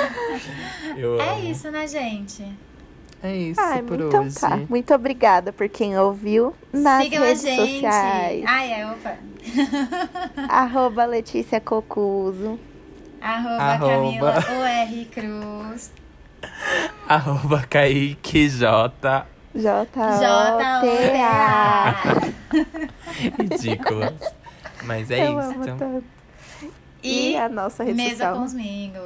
Eu É amo. isso, né, gente? É isso Ai, por então hoje. tá. Muito obrigada por quem ouviu nas Sigam a redes gente. sociais. Ai, é, opa. Arroba Letícia Cocuso. Arroba, Arroba. Camila UR Cruz. Arroba Kaique J. J-O-T-A. Ridículas. Mas é Eu amo isso. tanto. E E a nossa rede Mesa social com os Mingos.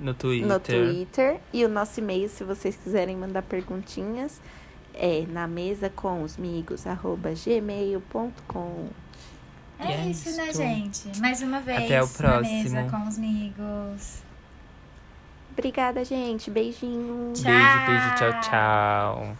No Twitter. no Twitter. E o nosso e-mail, se vocês quiserem mandar perguntinhas, é na mesa com os migos, arroba gmail.com. É, é isso, né, gente? Mais uma vez. Até o Na mesa próximo. com os Migos. Obrigada, gente. Beijinho. Tchau. Beijo, beijo, tchau, tchau.